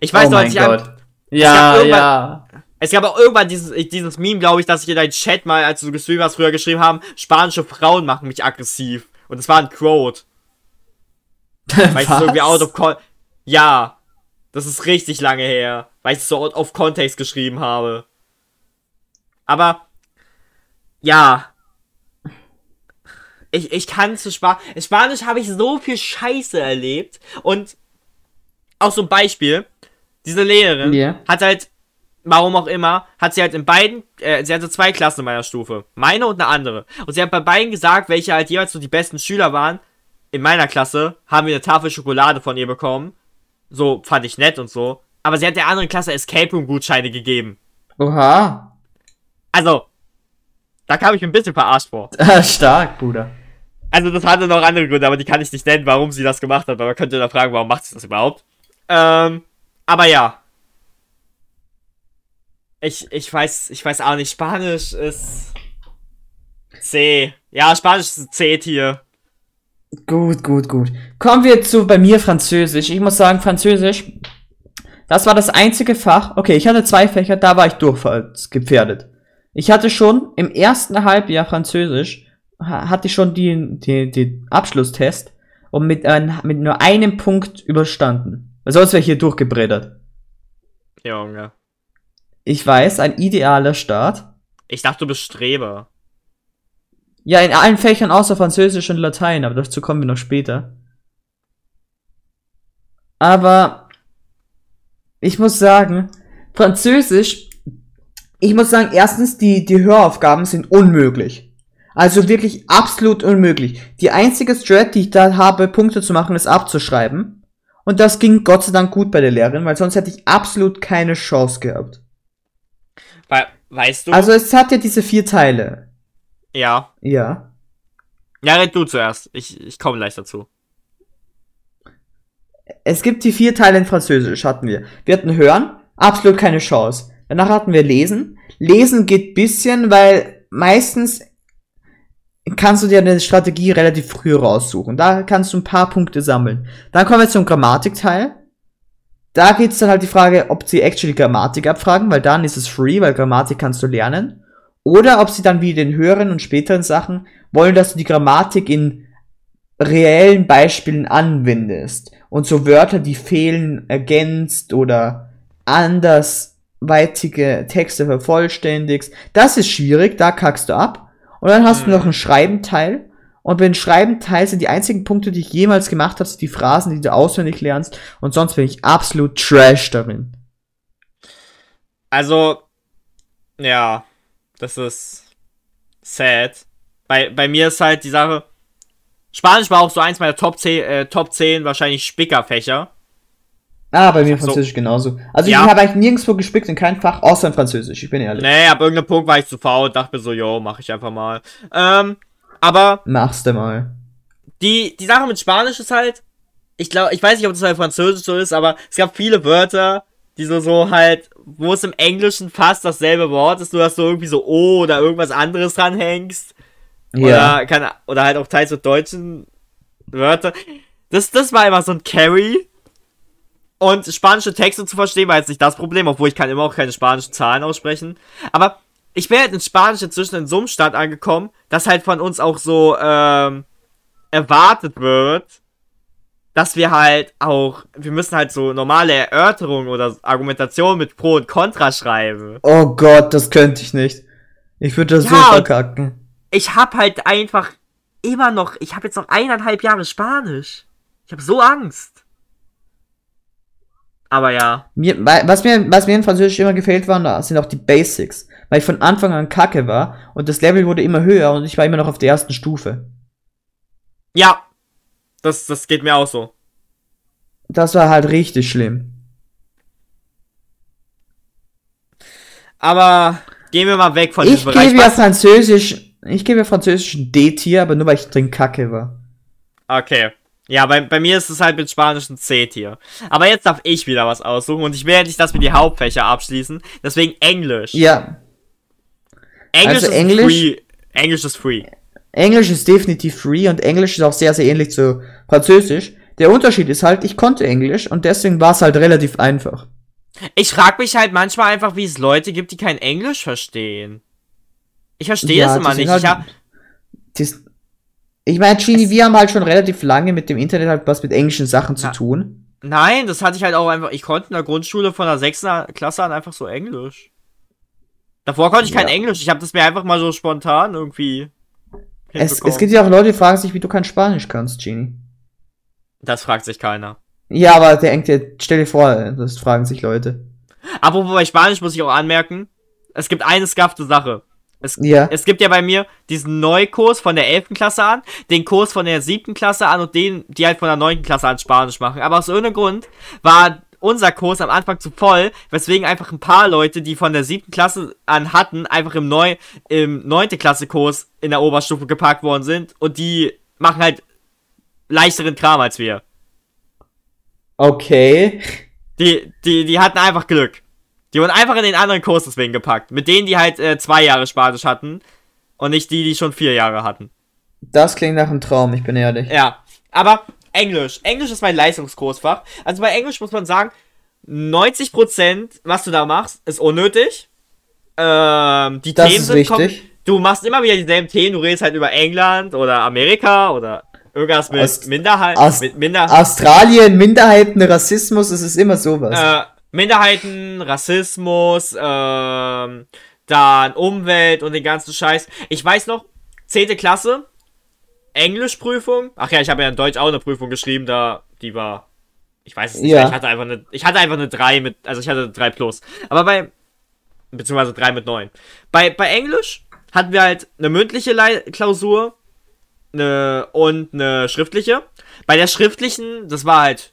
Ich weiß oh noch, als mein ich, an, Gott. Ja, irgendwann- ja. Es gab auch irgendwann dieses, dieses Meme, glaube ich, dass ich in deinen Chat mal, als du gestreamt hast, früher geschrieben haben, spanische Frauen machen mich aggressiv. Und es war ein Quote. Weil ich es irgendwie out of con Ja. Das ist richtig lange her. Weil ich es so out of context geschrieben habe. Aber. Ja. Ich, ich kann zu Spanisch. Spanisch habe ich so viel Scheiße erlebt. Und auch so ein Beispiel. Diese Lehrerin Ja. hat halt, warum auch immer, hat sie halt in beiden, äh, sie hatte zwei Klassen in meiner Stufe. Meine und eine andere. Und sie hat bei beiden gesagt, welche halt jeweils so die besten Schüler waren. In meiner Klasse haben wir eine Tafel Schokolade von ihr bekommen. So, fand ich nett und so. Aber sie hat der anderen Klasse Escape Room Gutscheine gegeben. Oha. Also, da kam ich mir ein bisschen verarscht vor. (laughs) Stark, Bruder. Also, das hatte noch andere Gründe, aber die kann ich nicht nennen, warum sie das gemacht hat. Weil man könnte da fragen, warum macht sie das überhaupt? Ähm, aber ja. Ich, ich weiß, ich weiß auch nicht. Spanisch ist C. Ja, Spanisch ist ein C-Tier. Gut, gut, gut. Kommen wir zu bei mir Französisch. Ich muss sagen, Französisch, das war das einzige Fach. Okay, ich hatte zwei Fächer, da war ich durchfallsgefährdet. Ich hatte schon im ersten Halbjahr Französisch, ha- hatte ich schon die, die, die Abschlusstest und mit, ein, mit nur einem Punkt überstanden. Weil sonst wäre ich hier durchgebreddert. Junge. Ich weiß, ein idealer Start. Ich dachte, du bist Streber. Ja, in allen Fächern außer Französisch und Latein, aber dazu kommen wir noch später. Aber ich muss sagen, Französisch, ich muss sagen, erstens, die, die Höraufgaben sind unmöglich. Also wirklich absolut unmöglich. Die einzige Strat, die ich da habe, Punkte zu machen, ist abzuschreiben. Und das ging Gott sei Dank gut bei der Lehrerin, weil sonst hätte ich absolut keine Chance gehabt. Weil, weißt du? Also es hat ja diese vier Teile. ja. Ja. Ja, red du zuerst. Ich, ich komme gleich dazu. Es gibt die vier Teile in Französisch, hatten wir. Wir hatten Hören, absolut keine Chance. Danach hatten wir Lesen. Lesen geht bisschen, weil meistens kannst du dir eine Strategie relativ früh raussuchen. Da kannst du ein paar Punkte sammeln. Dann kommen wir zum Grammatikteil. Da geht's dann halt die Frage, ob sie actually Grammatik abfragen, weil dann ist es free, weil Grammatik kannst du lernen. Oder ob sie dann wie den höheren und späteren Sachen wollen, dass du die Grammatik in reellen Beispielen anwendest und so Wörter, die fehlen, ergänzt oder andersweitige Texte vervollständigst. Das ist schwierig, da kackst du ab. Und dann hast du Mhm. noch einen Schreibenteil. Und beim Schreibenteil sind die einzigen Punkte, die ich jemals gemacht habe, sind die Phrasen, die du auswendig lernst. Und sonst bin ich absolut trash darin. Also, ja, das ist sad. Bei, bei mir ist halt die Sache, Spanisch war auch so eins meiner Top 10, äh, Top 10 wahrscheinlich Spickerfächer. Ah, bei mir So. Französisch genauso. Also Ja. ich habe eigentlich nirgendwo gespickt in kein Fach, außer in Französisch, ich bin ehrlich. Nee, ab irgendeinem Punkt war ich zu faul und dachte mir so, yo, mach ich einfach mal. Ähm, aber Machst du mal. die, die Sache mit Spanisch ist halt, ich glaube, ich weiß nicht, ob das bei Französisch so ist, aber es gab viele Wörter, die so, so halt, wo es im Englischen fast dasselbe Wort ist, nur dass du irgendwie so O oder irgendwas anderes dranhängst. Ja. Oder, kann, oder halt auch teils mit deutschen Wörtern. Das, das war immer so ein Carry. Und spanische Texte zu verstehen war jetzt nicht das Problem, obwohl ich kann immer auch keine spanischen Zahlen aussprechen. Aber ich bin halt in Spanisch inzwischen in so einem Stand angekommen, dass halt von uns auch so ähm, erwartet wird, dass wir halt auch, wir müssen halt so normale Erörterungen oder Argumentationen mit Pro und Contra schreiben. Oh Gott, das könnte ich nicht. Ich würde das so Ja, und- verkacken. ich hab halt einfach immer noch, ich habe jetzt noch eineinhalb Jahre Spanisch. Ich habe so Angst. Aber ja. Mir, was, mir, was mir in Französisch immer gefehlt war, sind auch die Basics. Weil ich von Anfang an kacke war und das Level wurde immer höher und ich war immer noch auf der ersten Stufe. Ja. Das, das geht mir auch so. Das war halt richtig schlimm. Aber gehen wir mal weg von Ich diesem Bereich. gebe ja Französisch, ich gebe ja Französisch ein D-Tier, aber nur weil ich drin kacke war. Okay. Ja, bei, bei mir ist es halt mit Spanisch ein C-Tier. Aber jetzt darf ich wieder was aussuchen und ich will ja nicht, dass wir die Hauptfächer abschließen. Deswegen Englisch. Ja, Englisch also ist Englisch- free. Englisch ist free. Englisch ist definitiv free und Englisch ist auch sehr, sehr ähnlich zu Französisch. Der Unterschied ist halt, ich konnte Englisch und deswegen war es halt relativ einfach. Ich frag mich halt manchmal einfach, wie es Leute gibt, die kein Englisch verstehen. Ich verstehe Ja, die immer nicht. halt- ich hab, Das, ich meine, Genie, wir haben halt schon relativ lange mit dem Internet halt was mit englischen Sachen zu Ja. tun. nein, das hatte ich halt auch einfach. Ich konnte in der Grundschule von der 6. Klasse an einfach so Englisch. Davor konnte ich kein Ja. Englisch. Ich habe das mir einfach mal so spontan irgendwie. Es, es gibt ja auch Leute, die fragen sich, wie du kein Spanisch kannst, Genie. das fragt sich keiner. Ja, aber der dir, stell dir vor, das fragen sich Leute. Apropos bei Spanisch muss ich auch anmerken, es gibt eine skafte Sache. Es, Ja. es gibt ja bei mir diesen Neukurs von der 11. Klasse an, den Kurs von der 7. Klasse an und den, die halt von der 9. Klasse an Spanisch machen. Aber aus irgendeinem Grund war unser Kurs am Anfang zu voll, weswegen einfach ein paar Leute, die von der 7. Klasse an hatten, einfach im, Neu im 9. Klasse Kurs in der Oberstufe geparkt worden sind und die machen halt leichteren Kram als wir. Okay. Die, die, die hatten einfach Glück. Die wurden einfach in den anderen Kurs deswegen gepackt. Mit denen, die halt äh, zwei Jahre Spanisch hatten. Und nicht die, die schon vier Jahre hatten. Das klingt nach einem Traum, ich bin ehrlich. Ja. Aber Englisch. Englisch ist mein Leistungskursfach. Also bei Englisch muss man sagen, 90%, was du da machst, ist unnötig. Ähm, die Das Themen sind wichtig. Du machst immer wieder dieselben Themen. Du redest halt über England oder Amerika oder irgendwas mit Aus- Minderheit. aus- mit Minder Australien, Minderheiten, Rassismus, es ist immer sowas. Äh, Minderheiten, Rassismus, ähm, dann Umwelt und den ganzen Scheiß. Ich weiß noch, 10. Klasse, Englischprüfung. Ach ja, ich habe ja in Deutsch auch eine Prüfung geschrieben, da, die war, ich weiß es nicht, Ja. ich hatte einfach eine, ich hatte einfach eine 3 mit, also ich hatte eine 3 plus. Aber bei, beziehungsweise 3 mit 9. Bei, bei Englisch hatten wir halt eine mündliche Lei- Klausur eine, und eine schriftliche. Bei der schriftlichen, das war halt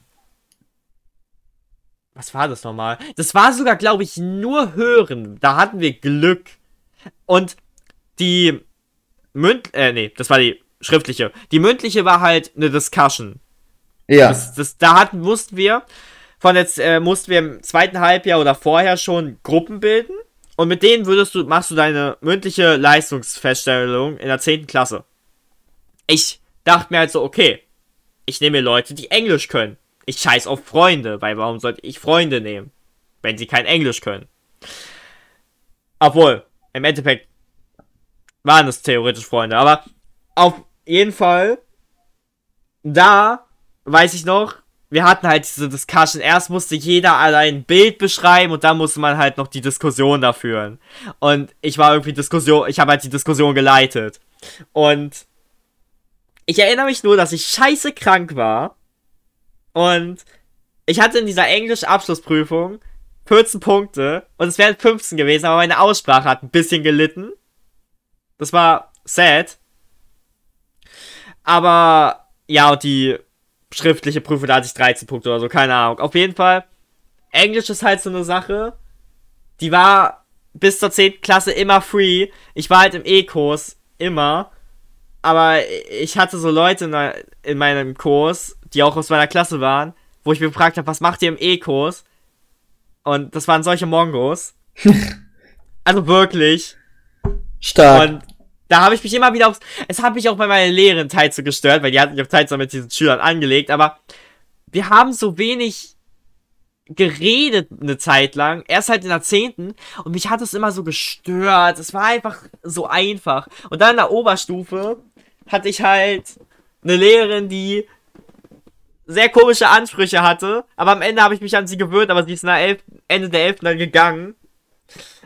was war das nochmal? Das war sogar, glaube ich, nur Hören. Da hatten wir Glück. Und die Münd... Äh, nee, das war die schriftliche. Die mündliche war halt eine Discussion. ja. Das, das, da hatten, mussten wir... Von jetzt äh, mussten wir im zweiten Halbjahr oder vorher schon Gruppen bilden. Und mit denen würdest du, machst du deine mündliche Leistungsfeststellung in der 10. Klasse. Ich dachte mir halt so, okay, ich nehme mir Leute, die Englisch können. Ich scheiß auf Freunde, weil warum sollte ich Freunde nehmen, wenn sie kein Englisch können? Obwohl, im Endeffekt waren es theoretisch Freunde, aber auf jeden Fall, da weiß ich noch, wir hatten halt diese Discussion. Erst musste jeder allein ein Bild beschreiben und dann musste man halt noch die Diskussion da führen. Und ich war irgendwie Diskussion, ich habe halt die Diskussion geleitet. Und ich erinnere mich nur, dass ich scheiße krank war. Und ich hatte in dieser Englisch-Abschlussprüfung 14 Punkte und es wären 15 gewesen, aber meine Aussprache hat ein bisschen gelitten. Das war sad. Aber ja, und die schriftliche Prüfung, da hatte ich 13 Punkte oder so, keine Ahnung. Auf jeden Fall, Englisch ist halt so eine Sache, die war bis zur 10. Klasse immer free. Ich war halt im E-Kurs, immer. Aber ich hatte so Leute in, meinem Kurs, die auch aus meiner Klasse waren, wo ich mich gefragt habe, was macht ihr im E-Kurs? Und das waren solche Mongos. (laughs) also wirklich. Stark. Und da habe ich mich immer wieder aufs. Es hat mich auch bei meiner Lehrerin teils so gestört, weil die hat mich auf teils mit diesen Schülern angelegt, aber wir haben so wenig geredet eine Zeit lang. Erst halt in der 10. Und mich hat es immer so gestört. Es war einfach so einfach. Und dann in der Oberstufe hatte ich halt eine Lehrerin, die sehr komische Ansprüche hatte. Aber am Ende habe ich mich an sie gewöhnt, aber sie ist nach elf, Ende der 11. dann gegangen.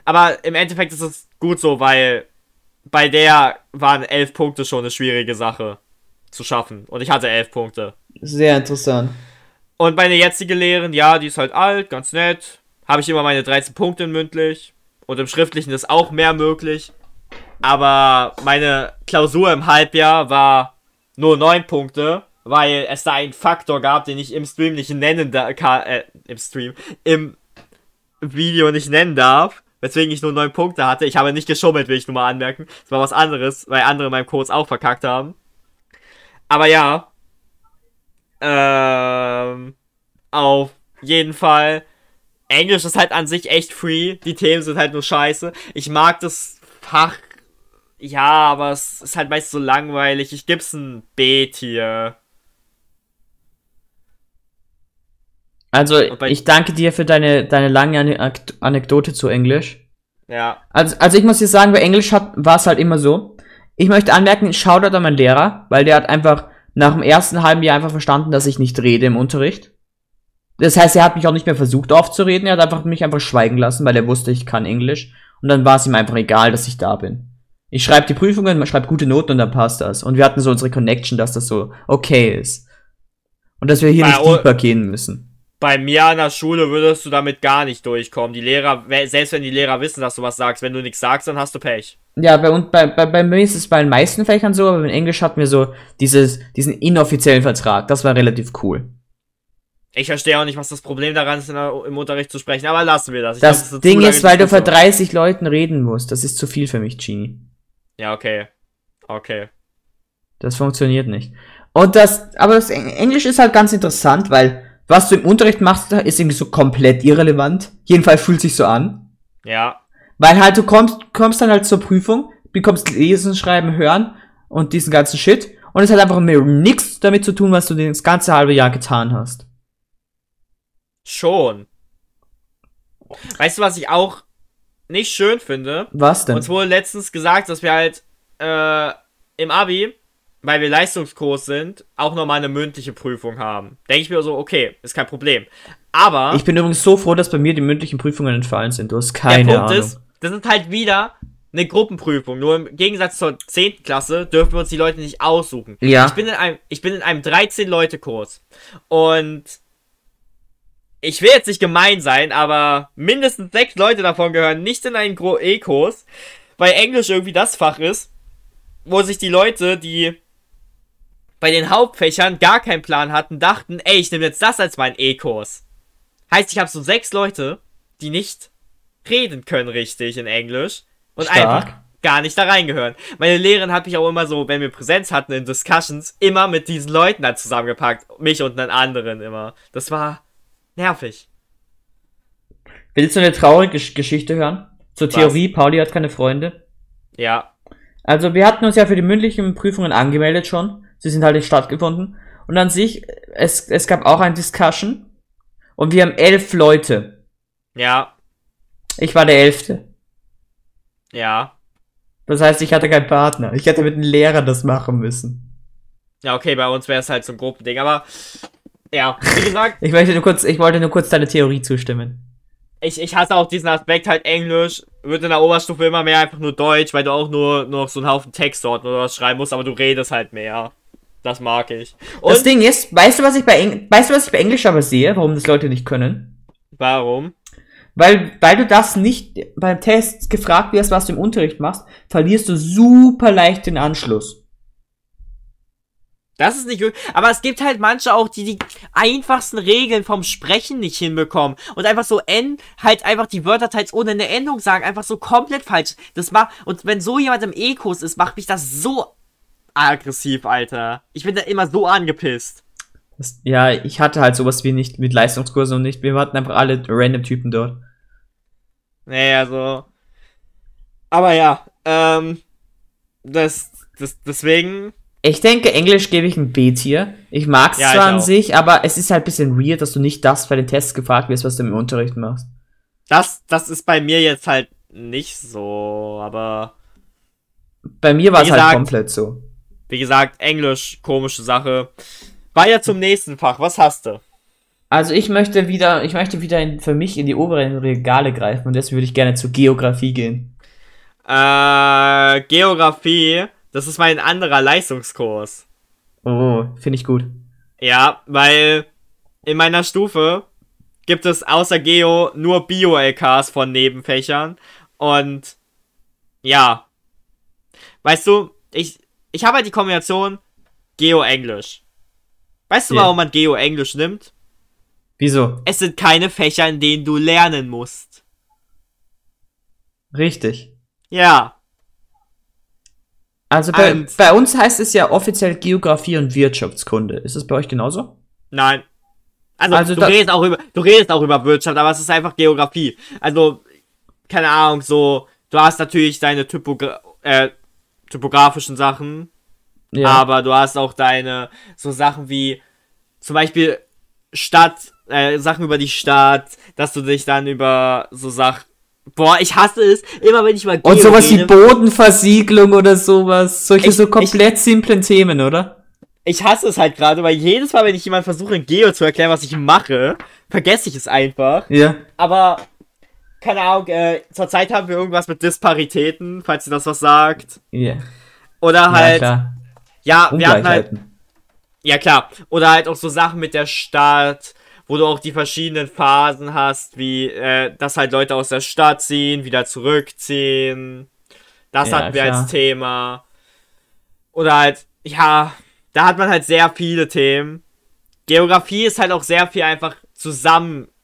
Aber im Endeffekt ist es gut so, weil bei der waren elf Punkte schon eine schwierige Sache zu schaffen. Und ich hatte elf Punkte. Sehr interessant. Und meine jetzige Lehrerin, ja, die ist halt alt, ganz nett. Habe ich immer meine 13 Punkte mündlich. Und im Schriftlichen ist auch mehr möglich. Aber meine Klausur im Halbjahr war nur 9 Punkte, weil es da einen Faktor gab, den ich im Stream nicht nennen darf. Äh, im Stream. Im Video nicht nennen darf. Weswegen ich nur 9 Punkte hatte. Ich habe nicht geschummelt, will ich nur mal anmerken. Das war was anderes, weil andere in meinem Kurs auch verkackt haben. Aber ja, ähm, auf jeden Fall. Englisch ist halt an sich echt free. Die Themen sind halt nur scheiße. Ich mag das Fach. Ja, aber es ist halt meist so langweilig. Ich geb's ein B-Tier. Also, ich danke dir für deine, deine lange Anek- Anekdote zu Englisch. Ja. Also, also ich muss dir sagen, bei Englisch war es halt immer so. Ich möchte anmerken, Shoutout an meinen Lehrer, weil der hat einfach nach dem ersten halben Jahr einfach verstanden, dass ich nicht rede im Unterricht. Das heißt, er hat mich auch nicht mehr versucht aufzureden, er hat einfach mich einfach schweigen lassen, weil er wusste, ich kann Englisch. Und dann war es ihm einfach egal, dass ich da bin. Ich schreibe die Prüfungen, schreibe gute Noten und dann passt das. Und wir hatten so unsere Connection, dass das so okay ist. Und dass wir hier Bei nicht deeper gehen müssen. Bei mir an der Schule würdest du damit gar nicht durchkommen. Die Lehrer, selbst wenn die Lehrer wissen, dass du was sagst, wenn du nichts sagst, dann hast du Pech. Ja, bei, uns, bei, bei, bei mir ist es bei den meisten Fächern so, aber in Englisch hatten wir so dieses, diesen inoffiziellen Vertrag. Das war relativ cool. Ich verstehe auch nicht, was das Problem daran ist, im Unterricht zu sprechen, aber lassen wir das. Ich Das, glaub, Ding ist, weil du vor Diskussion. 30 Leuten reden musst. Das ist zu viel für mich, Genie. Ja, okay. Okay. Das funktioniert nicht. Und das, aber das Eng- Englisch ist halt ganz interessant, weil was du im Unterricht machst, ist irgendwie so komplett irrelevant. Jedenfalls fühlt sich so an. Ja. Weil halt du kommst, kommst dann halt zur Prüfung, bekommst Lesen, Schreiben, Hören und diesen ganzen Shit. Und es hat einfach nichts damit zu tun, was du das ganze halbe Jahr getan hast. Schon. Weißt du, was ich auch nicht schön finde? Was denn? Uns wurde letztens gesagt, dass wir halt äh, im Abi, weil wir Leistungskurs sind, auch nochmal eine mündliche Prüfung haben. Denke ich mir so, okay, ist kein Problem. Aber Ich bin übrigens so froh, dass bei mir die mündlichen Prüfungen entfallen sind. Du hast der keine Punkt Ahnung. ist, das ist halt wieder eine Gruppenprüfung. Nur im Gegensatz zur 10. Klasse dürfen wir uns die Leute nicht aussuchen. Ja. Ich bin in einem, ich bin in einem 13-Leute-Kurs. Und ich will jetzt nicht gemein sein, aber mindestens sechs Leute davon gehören nicht in einen E-Kurs, weil Englisch irgendwie das Fach ist, wo sich die Leute, die bei den Hauptfächern gar keinen Plan hatten, dachten, ey, ich nehme jetzt das als meinen E-Kurs. Heißt, ich habe so sechs Leute, die nicht reden können richtig in Englisch und Stark. einfach gar nicht da reingehören. Meine Lehrerin hat mich auch immer so, wenn wir Präsenz hatten in Discussions, immer mit diesen Leuten dann zusammengepackt. Mich und einen anderen immer. Das war nervig. Willst du eine traurige Gesch- Geschichte hören? Zur Was? Theorie, Pauli hat keine Freunde. Ja. Also wir hatten uns ja für die mündlichen Prüfungen angemeldet schon. Sie sind halt nicht stattgefunden. Und an sich, es, es gab auch ein Discussion. Und wir haben elf Leute. Ja. Ich war der elfte. Ja. Das heißt, ich hatte keinen Partner. Ich hätte mit einem Lehrer das machen müssen. Ja, okay, bei uns wäre es halt so ein Gruppending, aber ja, wie gesagt, Ich möchte nur kurz, ich wollte nur kurz deine Theorie zustimmen. ich, ich hasse auch diesen Aspekt halt Englisch, wird in der Oberstufe immer mehr einfach nur Deutsch, weil du auch nur noch so einen Haufen Textsorten oder was schreiben musst, aber du redest halt mehr. Das mag ich. Und das Ding ist, weißt du, was ich bei Eng weißt du, was ich bei Englisch aber sehe, warum das Leute nicht können? warum? Weil, weil du das nicht beim Test gefragt wirst, was du im Unterricht machst, verlierst du super leicht den Anschluss. Das ist nicht gut. Aber es gibt halt manche auch, die die einfachsten Regeln vom Sprechen nicht hinbekommen. Und einfach so N, halt einfach die Wörter teils ohne eine Endung sagen. Einfach so komplett falsch. Das macht, und wenn so jemand im E-Kurs ist, macht mich das so aggressiv, Alter. Ich bin da immer so angepisst. Das, ja, ich hatte halt sowas wie nicht mit Leistungskursen und nicht, wir hatten einfach alle random Typen dort. Nee, also. Aber ja, ähm, das, das, deswegen, Ich denke, Englisch gebe ich ein B-Tier. Ich mag's Ja, zwar an sich, aber es ist halt ein bisschen weird, dass du nicht das bei den Tests gefragt wirst, was du im Unterricht machst. das, das ist bei mir jetzt halt nicht so, aber Bei mir war es halt komplett so. Wie gesagt, Englisch, komische Sache. Weiter zum nächsten Fach, was hast du? Also ich möchte wieder, ich möchte wieder in, für mich in die oberen Regale greifen und deswegen würde ich gerne zur Geografie gehen. Äh, Geografie, das ist mein anderer Leistungskurs. Oh, finde ich gut. Ja, weil in meiner Stufe gibt es außer Geo nur Bio-LKs von Nebenfächern. Und ja. Weißt du, ich, ich habe halt die Kombination Geo-Englisch. Weißt du, Ja. warum man Geo-Englisch nimmt? Wieso? Es sind keine Fächer, in denen du lernen musst. Richtig. Ja. Also bei, Und- bei uns heißt es ja offiziell Geografie und Wirtschaftskunde. Ist es bei euch genauso? Nein. Also, Also du redest auch über, du redest auch über Wirtschaft, aber es ist einfach Geografie. Also, keine Ahnung, so, du hast natürlich deine Typogra äh, typografischen Sachen, Ja. aber du hast auch deine, so Sachen wie, zum Beispiel Stadt äh, Sachen über die Stadt, dass du dich dann über so Sachen. Boah, ich hasse es, immer wenn ich mal Und sowas wie. Bodenversiegelung oder sowas. Solche Ich- so komplett simplen Themen, oder? Ich hasse es halt gerade, weil jedes Mal, wenn ich jemand versuche, in Geo zu erklären, was ich mache, vergesse ich es einfach. Ja. Aber, keine Ahnung, äh, zurzeit haben wir irgendwas mit Disparitäten, falls ihr das was sagt. Ja. Oder Ja, halt, klar. ja, wir hatten halt, ja klar, oder halt auch so Sachen mit der Stadt, wo du auch die verschiedenen Phasen hast, wie, äh, dass halt Leute aus der Stadt ziehen, wieder zurückziehen. Das Ja, hatten wir klar. als Thema. Oder halt, ja, da hat man halt sehr viele Themen. Geografie ist halt auch sehr viel einfach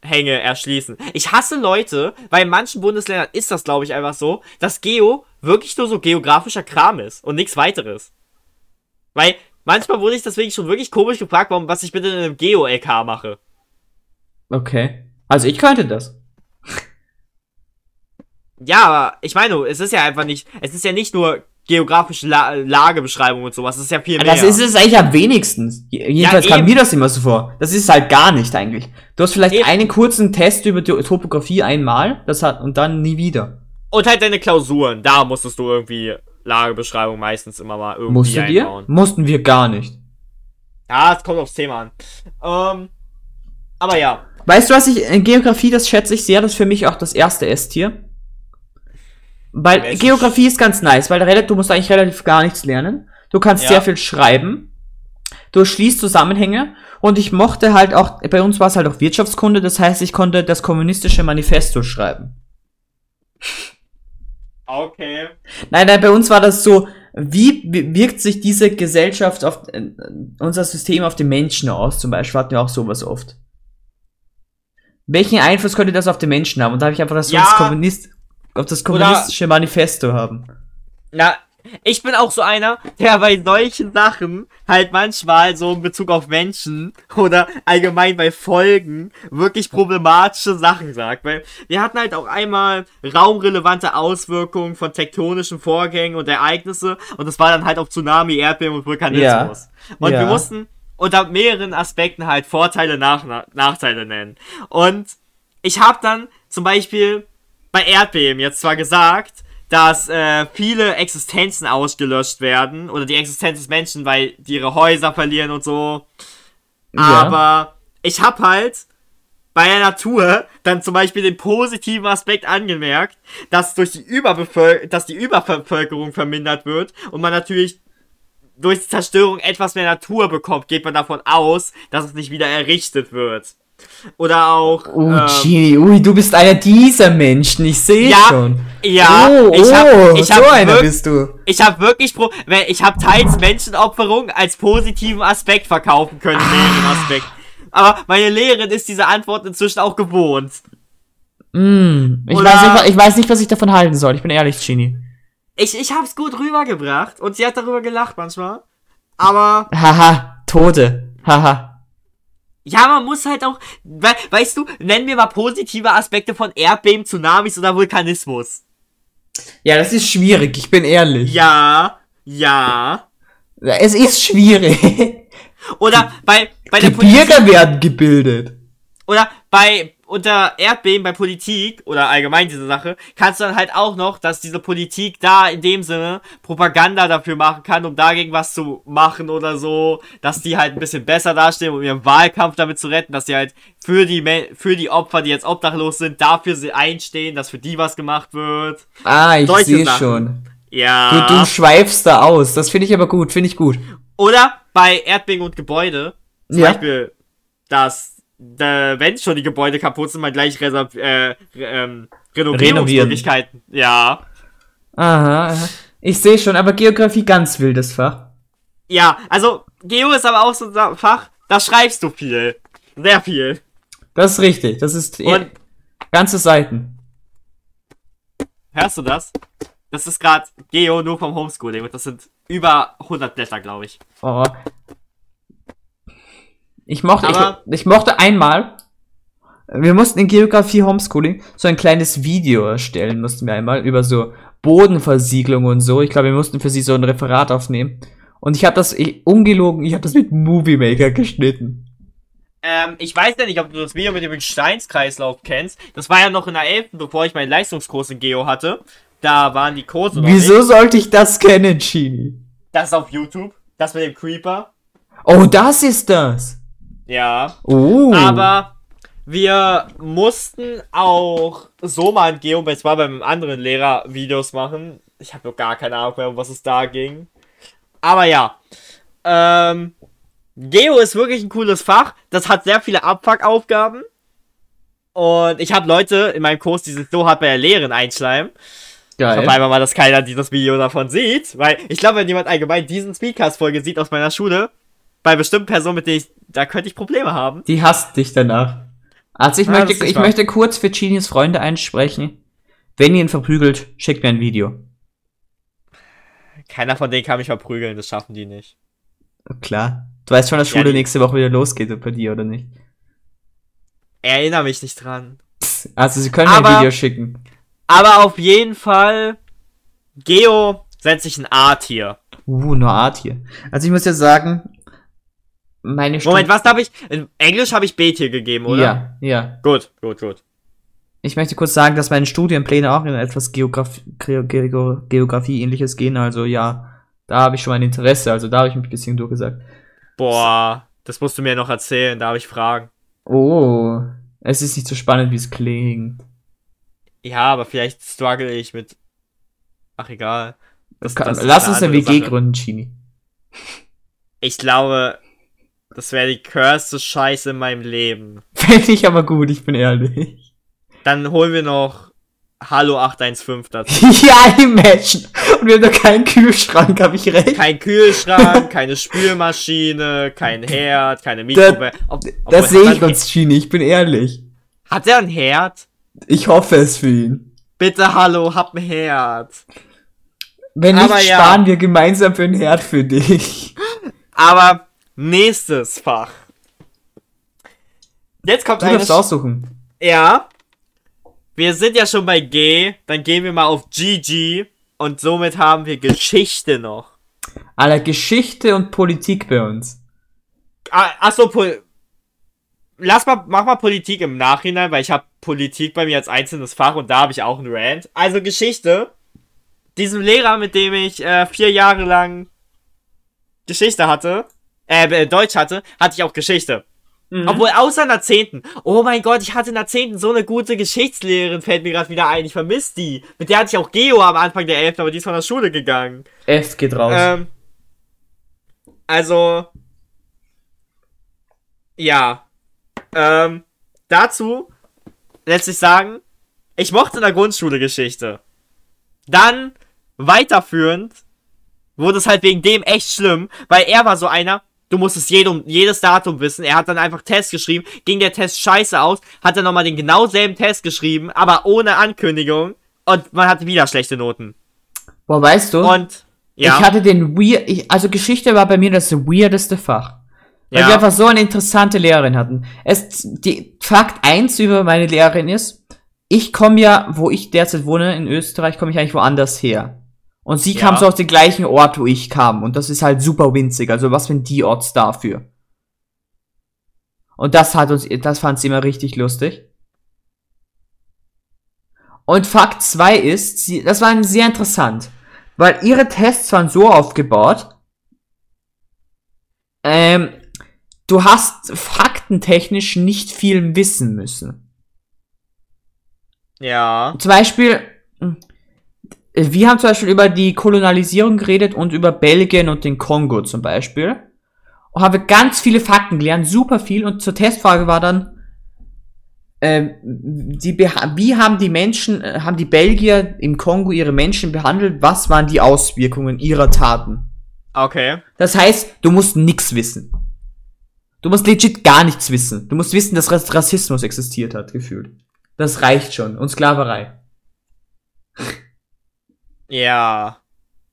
Zusammenhänge erschließen. Ich hasse Leute, weil in manchen Bundesländern ist das, glaube ich, einfach so, dass Geo wirklich nur so geografischer Kram ist und nichts weiteres. Weil manchmal wurde ich deswegen schon wirklich komisch gefragt, warum, was ich bitte in einem Geo-LK mache. Okay. Also ich könnte das. Ja, aber ich meine, es ist ja einfach nicht, es ist ja nicht nur geografische La Lagebeschreibung und sowas, es ist ja viel mehr. Das ist es eigentlich am wenigsten. Je- Jedenfalls kam eben. mir das immer so vor. Das ist halt gar nicht eigentlich. Du hast vielleicht Eben. einen kurzen Test über die Topografie einmal, das hat und dann nie wieder. und halt deine Klausuren, da musstest du irgendwie Lagebeschreibung meistens immer mal irgendwie Musstet ihr? einbauen. Mussten wir gar nicht. Ja, es kommt aufs Thema an. Ähm, aber ja. Weißt du, was ich in Geografie, das schätze ich sehr, das ist für mich auch das erste S-Tier. Weil? Geografie ist ganz nice, weil du musst eigentlich relativ gar nichts lernen. Du kannst Ja. sehr viel schreiben. Du schließt Zusammenhänge und ich mochte halt auch, bei uns war es halt auch Wirtschaftskunde, das heißt, ich konnte das kommunistische Manifesto schreiben. Okay. Nein, nein, bei uns war das so, wie wi- wirkt sich diese Gesellschaft auf, äh, unser System auf den Menschen aus, zum Beispiel, hatten wir auch sowas oft. Welchen Einfluss könnte das auf den Menschen haben? Und da habe ich einfach das, so Ja. Kommunist, auf das Oder- kommunistische Manifesto haben. Na, ich bin auch so einer, der bei solchen Sachen halt manchmal so in Bezug auf Menschen oder allgemein bei Folgen wirklich problematische Sachen sagt. Weil wir hatten halt auch einmal raumrelevante Auswirkungen von tektonischen Vorgängen und Ereignisse und das war dann halt auf Tsunami, Erdbeben und Vulkanismus. Und Ja. wir mussten unter mehreren Aspekten halt Vorteile, nach, Nachteile nennen. Und ich habe dann zum Beispiel bei Erdbeben jetzt zwar gesagt, dass äh, viele Existenzen ausgelöscht werden oder die Existenz des Menschen, weil die ihre Häuser verlieren und so. Ja. Aber ich habe halt bei der Natur dann zum Beispiel den positiven Aspekt angemerkt, dass durch die Überbevöl dass die Überbevölkerung vermindert wird und man natürlich durch die Zerstörung etwas mehr Natur bekommt, geht man davon aus, dass es nicht wieder errichtet wird. Oder auch. Oh, ähm, Genie, ui, du bist einer dieser Menschen, ich sehe Ja, schon. ja, oh, ich hab, oh, ich so hab einer wirk- bist du. Ich habe wirklich, pro ich habe teils Menschenopferung als positiven Aspekt verkaufen können, Ah. mehreren Aspekt. Aber meine Lehrerin ist diese Antwort inzwischen auch gewohnt. Mm, ich, Oder- weiß nicht, ich weiß nicht, was ich davon halten soll, ich bin ehrlich, Genie. Ich, ich hab's gut rübergebracht und sie hat darüber gelacht manchmal. Aber Haha, Tote. Haha. Ja, man muss halt auch, we weißt du, nennen wir mal positive Aspekte von Erdbeben, Tsunamis oder Vulkanismus. Ja, das ist schwierig, ich bin ehrlich. Ja, ja. Es ist schwierig. Oder bei, bei der Politik. Werden gebildet. Oder bei unter Erdbeben bei Politik oder allgemein diese Sache, kannst du dann halt auch noch, dass diese Politik da in dem Sinne Propaganda dafür machen kann, um dagegen was zu machen oder so, dass die halt ein bisschen besser dastehen, um ihren Wahlkampf damit zu retten, dass sie halt für die für die Opfer, die jetzt obdachlos sind, dafür sie einstehen, dass für die was gemacht wird. Ah, ich sehe schon. Ja. Du, du schweifst da aus. Das finde ich aber gut, finde ich gut. Oder bei Erdbeben und Gebäude, zum Ja. Beispiel, dass, wenn schon die Gebäude kaputt sind, man gleich reserv äh, ähm, Renovierungsmöglichkeiten. Ja. Aha, aha. Ich sehe schon, aber Geografie ganz wildes Fach. Ja, also, Geo ist aber auch so ein Fach, da schreibst du viel. Sehr viel. Das ist richtig. Das ist Und ganze Seiten. hörst du das? Das ist gerade Geo nur vom Homeschooling und das sind über 100 Blätter, glaube ich. Oh. Ich mochte, ich, ich mochte einmal, wir mussten in Geografie Homeschooling so ein kleines Video erstellen, mussten wir einmal über so Bodenversiegelung und so. Ich glaube, wir mussten für sie so ein Referat aufnehmen. Und ich habe das, ich, ungelogen, ich habe das mit Movie Maker geschnitten. Ähm, ich weiß ja nicht, ob du das Video mit dem Gesteinskreislauf kennst. Das war ja noch in der 11., bevor ich meinen Leistungskurs in Geo hatte. Da waren die Kurse Wieso sollte ich das kennen, Chini? Das ist auf YouTube. Das mit dem Creeper. Oh, das ist das. Ja. Oh. Aber wir mussten auch so mal in Geo, es war beim anderen Lehrer Videos machen. Ich habe noch gar keine Ahnung mehr, um was es da ging. Aber ja. Ähm, Geo ist wirklich ein cooles Fach. Das hat sehr viele Abfuck-Aufgaben. Und ich habe Leute in meinem Kurs, die sich so hart bei der Lehren einschleimen. Ich Geil. hoffe einfach mal, dass keiner dieses Video davon sieht. Weil ich glaube, wenn jemand allgemein diesen Speedcast-Folge sieht aus meiner Schule, bei bestimmten Personen, mit denen ich, da könnte ich Probleme haben. Die hasst dich danach. Also ich Ja, möchte, ich wahr. möchte kurz für Genies Freunde einsprechen. Wenn ihr ihn verprügelt, schickt mir ein Video. Keiner von denen kann mich verprügeln, das schaffen die nicht. Klar. Du weißt schon, dass Ja, Schule die- nächste Woche wieder losgeht bei dir, oder nicht? Erinnere mich nicht dran. Also sie können mir ein Aber- Video schicken. Aber auf jeden Fall, Geo setzt sich ein A-Tier. Uh, nur Art hier. Also ich muss ja sagen, meine Stunde. Moment, was habe ich? In Englisch habe ich B-Tier gegeben, oder? Ja, ja. Gut, gut, gut. Ich möchte kurz sagen, dass meine Studienpläne auch in etwas Geograf Geo Geo Geografie-ähnliches gehen. Also ja, da habe ich schon ein Interesse. Also da habe ich mich ein bisschen durchgesagt. Boah, das musst du mir noch erzählen, da habe ich Fragen. Oh, es ist nicht so spannend, wie es klingt. Ja, aber vielleicht struggle ich mit. Ach, egal. Das, Kann, das lass uns eine WG Sache. gründen, Chini. Ich glaube, das wäre die curseste Scheiße in meinem Leben. (laughs) Fände ich aber gut, ich bin ehrlich. Dann holen wir noch Hallo 815 dazu. (laughs) ja, imagine. Und wir haben doch keinen Kühlschrank, habe ich recht? Kein Kühlschrank, keine Spülmaschine, kein Herd, keine Mikrowelle. Das sehe ich uns, Chini, ich bin ehrlich. Hat er ein Herd? Ich hoffe es für ihn. Bitte hallo, hab ein Herd. Wenn nicht, Aber ja. sparen wir gemeinsam für einen Herd für dich. Aber nächstes Fach. Jetzt kommt Du eine darfst aussuchen. Ja. Wir sind ja schon bei G, dann gehen wir mal auf GG und somit haben wir Geschichte noch. Aller Geschichte und Politik bei uns. Ah, achso, Pol Lass mal, mach mal Politik im Nachhinein, weil ich habe Politik bei mir als einzelnes Fach und da habe ich auch einen Rant. Also Geschichte. Diesem Lehrer, mit dem ich äh, vier Jahre lang Geschichte hatte, äh, äh, Deutsch hatte, hatte ich auch Geschichte. Obwohl, außer in der 10. Oh mein Gott, ich hatte in der 10. so eine gute Geschichtslehrerin, fällt mir gerade wieder ein. Ich vermisse die. Mit der hatte ich auch Geo am Anfang der 11., aber die ist von der Schule gegangen. F geht raus. Ähm, also, ja. Ähm, dazu lässt sich sagen, ich mochte in der Grundschule Geschichte. Dann, weiterführend, wurde es halt wegen dem echt schlimm, weil er war so einer, du musstest jedem, jedes Datum wissen. Er hat dann einfach Test geschrieben, ging der Test scheiße aus, hat dann nochmal den genau selben Test geschrieben, aber ohne Ankündigung und man hatte wieder schlechte Noten. Boah, weißt du? Und, ja. Ich hatte den weird, ich, also Geschichte war bei mir das weirdeste Fach. Weil Ja. wir einfach so eine interessante Lehrerin hatten. Es, die, Fakt eins über meine Lehrerin ist, ich komme ja, wo ich derzeit wohne, in Österreich, komme ich eigentlich woanders her. Und sie Ja. kam so aus dem gleichen Ort, wo ich kam. Und das ist halt super winzig. Also was für die Orts dafür. Und das hat uns, das fand sie immer richtig lustig. Und Fakt 2 ist, sie, das war sehr interessant, weil ihre Tests waren so aufgebaut, ähm, du hast faktentechnisch nicht viel wissen müssen. ja. Zum Beispiel, wir haben zum Beispiel über die Kolonialisierung geredet und über Belgien und den Kongo zum Beispiel. Und habe ganz viele Fakten gelernt, super viel. Und zur Testfrage war dann, ähm, die, wie haben die Menschen, äh, haben die Belgier im Kongo ihre Menschen behandelt? Was waren die Auswirkungen ihrer Taten? Okay. Das heißt, du musst nix wissen. Du musst legit gar nichts wissen. Du musst wissen, dass Rass- Rassismus existiert hat, gefühlt. Das reicht schon. Und Sklaverei. Ja.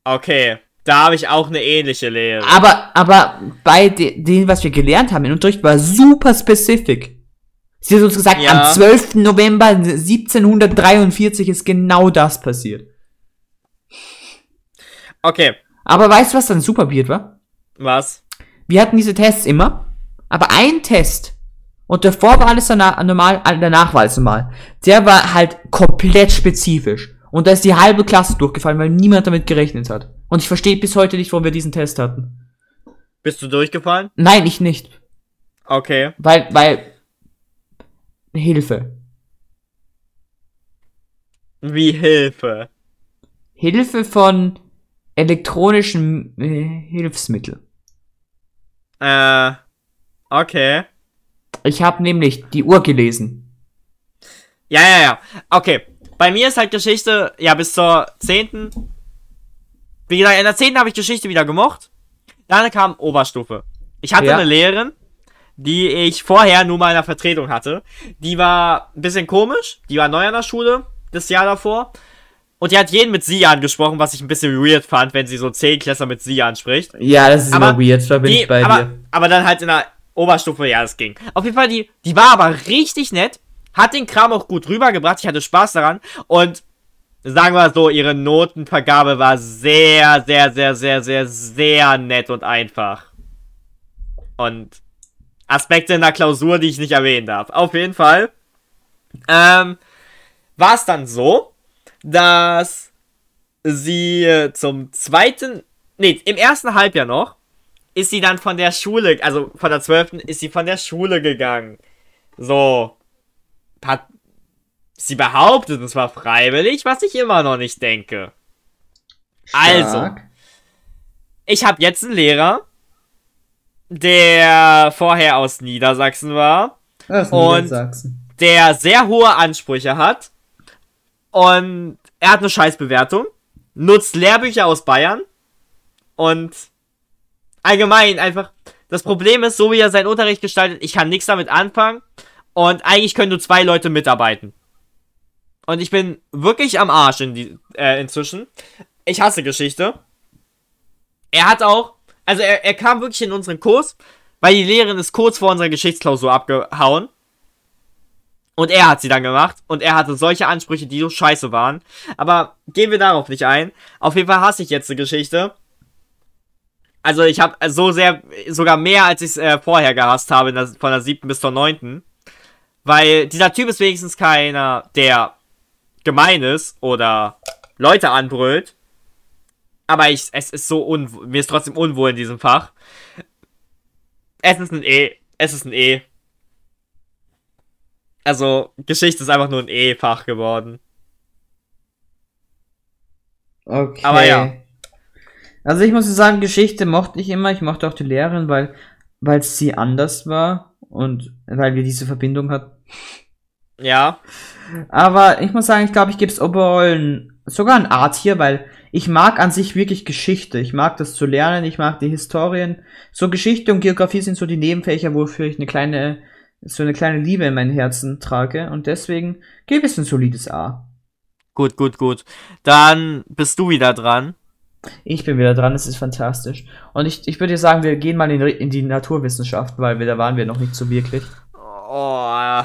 Okay. Da habe ich auch eine ähnliche Lehre. Aber, aber bei de dem, was wir gelernt haben, im Unterricht war super specific. Sie hat uns gesagt, Ja. am 12. November 1743 ist genau das passiert. Okay. Aber weißt du, was dann super weird war? Was? Wir hatten diese Tests immer, aber ein Test Und davor war alles normal, danach war alles normal. Der war halt komplett spezifisch. Und da ist die halbe Klasse durchgefallen, weil niemand damit gerechnet hat. Und ich verstehe bis heute nicht, warum wir diesen Test hatten. Bist du durchgefallen? Nein, ich nicht. Okay. Weil, weil. Hilfe. Wie Hilfe. Hilfe von elektronischen äh, Hilfsmitteln. Äh. Okay. Ich habe nämlich die Uhr gelesen. Ja, ja, ja. Okay. Bei mir ist halt Geschichte, ja, bis zur 10. Wie gesagt, in der 10. habe ich Geschichte wieder gemocht. Dann kam Oberstufe. Ich hatte Ja. eine Lehrerin, die ich vorher nur mal in der Vertretung hatte. Die war ein bisschen komisch. Die war neu an der Schule, das Jahr davor. Und die hat jeden mit sie angesprochen, was ich ein bisschen weird fand, wenn sie so 10 Klässler mit sie anspricht. Ja, das ist Aber immer weird, da bin Die, ich bei aber, dir. aber dann halt in der Oberstufe, ja, das ging. Auf jeden Fall, die, die war aber richtig nett, hat den Kram auch gut rübergebracht, ich hatte Spaß daran und sagen wir so, ihre Notenvergabe war sehr, sehr, sehr, sehr, sehr, sehr nett und einfach. Und Aspekte in der Klausur, die ich nicht erwähnen darf. Auf jeden Fall ähm, war es dann so, dass sie zum zweiten, nee, im ersten Halbjahr noch, ist sie dann von der Schule, also von der 12. ist sie von der Schule gegangen. So. Hat sie behauptet, es war freiwillig, was ich immer noch nicht denke. Also, Stark. ich habe jetzt einen Lehrer, der vorher aus Niedersachsen war, Das und- Niedersachsen. der sehr hohe Ansprüche hat und er hat eine Scheißbewertung, nutzt Lehrbücher aus Bayern und allgemein einfach das Problem ist, so wie er seinen Unterricht gestaltet, ich kann nichts damit anfangen und eigentlich können nur zwei Leute mitarbeiten. Und ich bin wirklich am Arsch in die, äh, inzwischen. Ich hasse Geschichte. Er hat auch, also er, er kam wirklich in unseren Kurs, weil die Lehrerin ist kurz vor unserer Geschichtsklausur abgehauen. Und er hat sie dann gemacht. Und er hatte solche Ansprüche, die so scheiße waren. Aber gehen wir darauf nicht ein. Auf jeden Fall hasse ich jetzt die Geschichte. Also ich habe so sehr, sogar mehr als ich es äh, vorher gehasst habe, der, von der siebten bis zur neunten. Weil dieser Typ ist wenigstens keiner, der gemein ist oder Leute anbrüllt. Aber ich, es ist so unwohl, mir ist trotzdem unwohl in diesem Fach. Es ist ein E. Es ist ein E. Also, Geschichte ist einfach nur ein E-Fach geworden. Okay. Aber ja. Also ich muss sagen, Geschichte mochte ich immer. Ich mochte auch die Lehrerin, weil weil sie anders war und weil wir diese Verbindung hatten. Ja. Aber ich muss sagen, ich glaube, ich gebe es overall sogar ein Art hier, weil ich mag an sich wirklich Geschichte. Ich mag das zu lernen, ich mag die Historien. So Geschichte und Geografie sind so die Nebenfächer, wofür ich eine kleine, so eine kleine Liebe in mein Herzen trage. Und deswegen gebe es ein solides A. Gut, gut, gut. Dann bist du wieder dran. Ich bin wieder dran, es ist fantastisch. Und ich, ich würde sagen, wir gehen mal in, in die Naturwissenschaft, weil wir, da waren wir noch nicht so wirklich. Oh.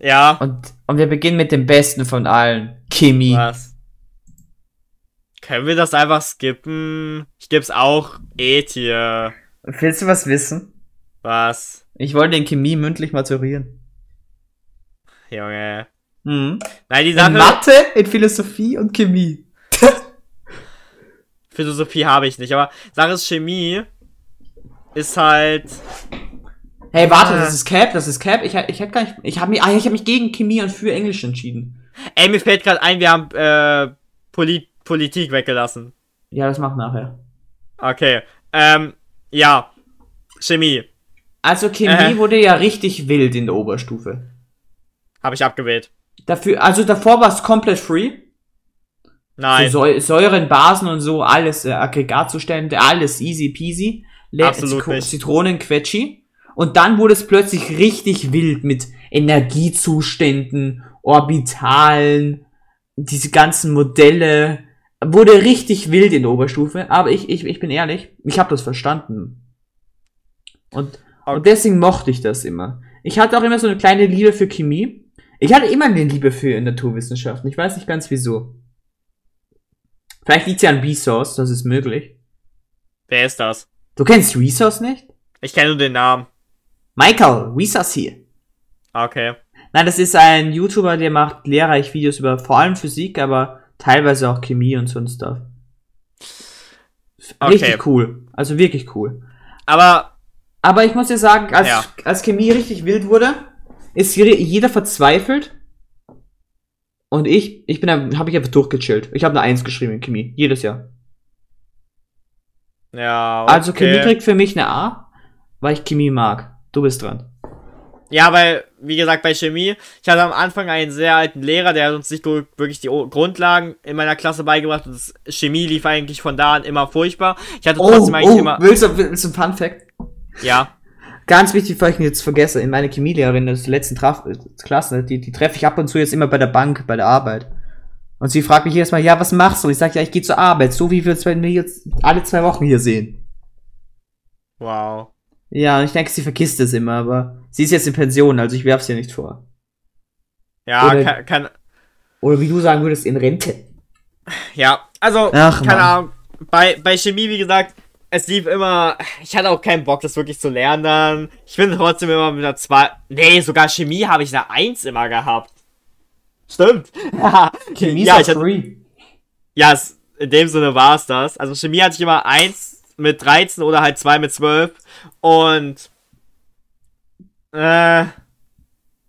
Ja. Und, und wir beginnen mit dem Besten von allen. Chemie. Was? Können wir das einfach skippen? Ich geb's auch E-Tier. Willst du was wissen? Was? Ich wollte in Chemie mündlich maturieren. Junge. Mhm. Nein, die In Sache. Mathe, in Philosophie und Chemie. Philosophie habe ich nicht, aber Sache ist Chemie. Ist halt. Hey, warte, Ah. das ist Cap, das ist Cap. Ich, ich hätte gar nicht, ich habe mich, ah, ich habe mich gegen Chemie und für Englisch entschieden. Ey, mir fällt gerade ein, wir haben äh, Poli Politik weggelassen. Ja, das mach nachher. Okay. Ähm, ja. Chemie. Also Chemie Äh. wurde ja richtig wild in der Oberstufe. Habe ich abgewählt. Dafür, also davor war es komplett free. Nein. So Säu Säuren, Basen und so, alles, äh, Aggregatzustände, alles easy peasy. Le Absolut Zitro- nicht. Zitronenquetschi. Und dann wurde es plötzlich richtig wild mit Energiezuständen, Orbitalen, diese ganzen Modelle. Wurde richtig wild in der Oberstufe. Aber ich, ich, ich bin ehrlich, ich habe das verstanden. Und, und deswegen mochte ich das immer. Ich hatte auch immer so eine kleine Liebe für Chemie. Ich hatte immer eine Liebe für Naturwissenschaften. Ich weiß nicht ganz wieso. Vielleicht liegt ja an Resource, das ist möglich. Wer ist das? Du kennst Resource nicht? Ich kenne nur den Namen. Michael, Resource hier. Okay. Nein, das ist ein YouTuber, der macht lehrreich Videos über vor allem Physik, aber teilweise auch Chemie und so ein Stuff. Richtig Okay. cool. Also wirklich cool. Aber Aber ich muss dir sagen, als, Ja. als Chemie richtig wild wurde, ist jede- jeder verzweifelt. Und ich, ich bin, habe ich einfach durchgechillt. Ich habe eine Eins geschrieben in Chemie. Jedes Jahr. ja, okay. Also Chemie kriegt für mich eine A, weil ich Chemie mag. Du bist dran. Ja, weil, wie gesagt, bei Chemie, ich hatte am Anfang einen sehr alten Lehrer, der hat uns nicht nur wirklich die Grundlagen in meiner Klasse beigebracht und Chemie lief eigentlich von da an immer furchtbar. Ich hatte trotzdem eigentlich immer. Oh, willst du, willst du ein Fun Fact? Ja. Ganz wichtig, bevor ich ihn jetzt vergesse, in meine Chemielehrerin des letzten Traf Klasse, die, die treffe ich ab und zu jetzt immer bei der Bank, bei der Arbeit. Und sie fragt mich jedes Mal, ja, was machst du? Ich sage, ja, ich gehe zur Arbeit, so wie wir uns wenn wir jetzt alle zwei Wochen hier sehen. Wow. Ja, ich denke, sie vergisst es immer, aber sie ist jetzt in Pension, also ich werf's ihr nicht vor. Ja, Oder- kann, kann. Oder wie du sagen würdest, in Rente. Ja, also, Ach, keine Mann. Ahnung. Bei, bei Chemie, wie gesagt, es lief immer. Ich hatte auch keinen Bock, das wirklich zu lernen dann. Ich bin trotzdem immer mit einer 2. Nee, sogar Chemie habe ich eine 1 immer gehabt. Stimmt. ja, (laughs) Chemie ja, ist hatte, free. ja, es, in dem Sinne war es das. Also Chemie hatte ich immer 1 mit 13 oder halt 2 mit 12. Und. Äh.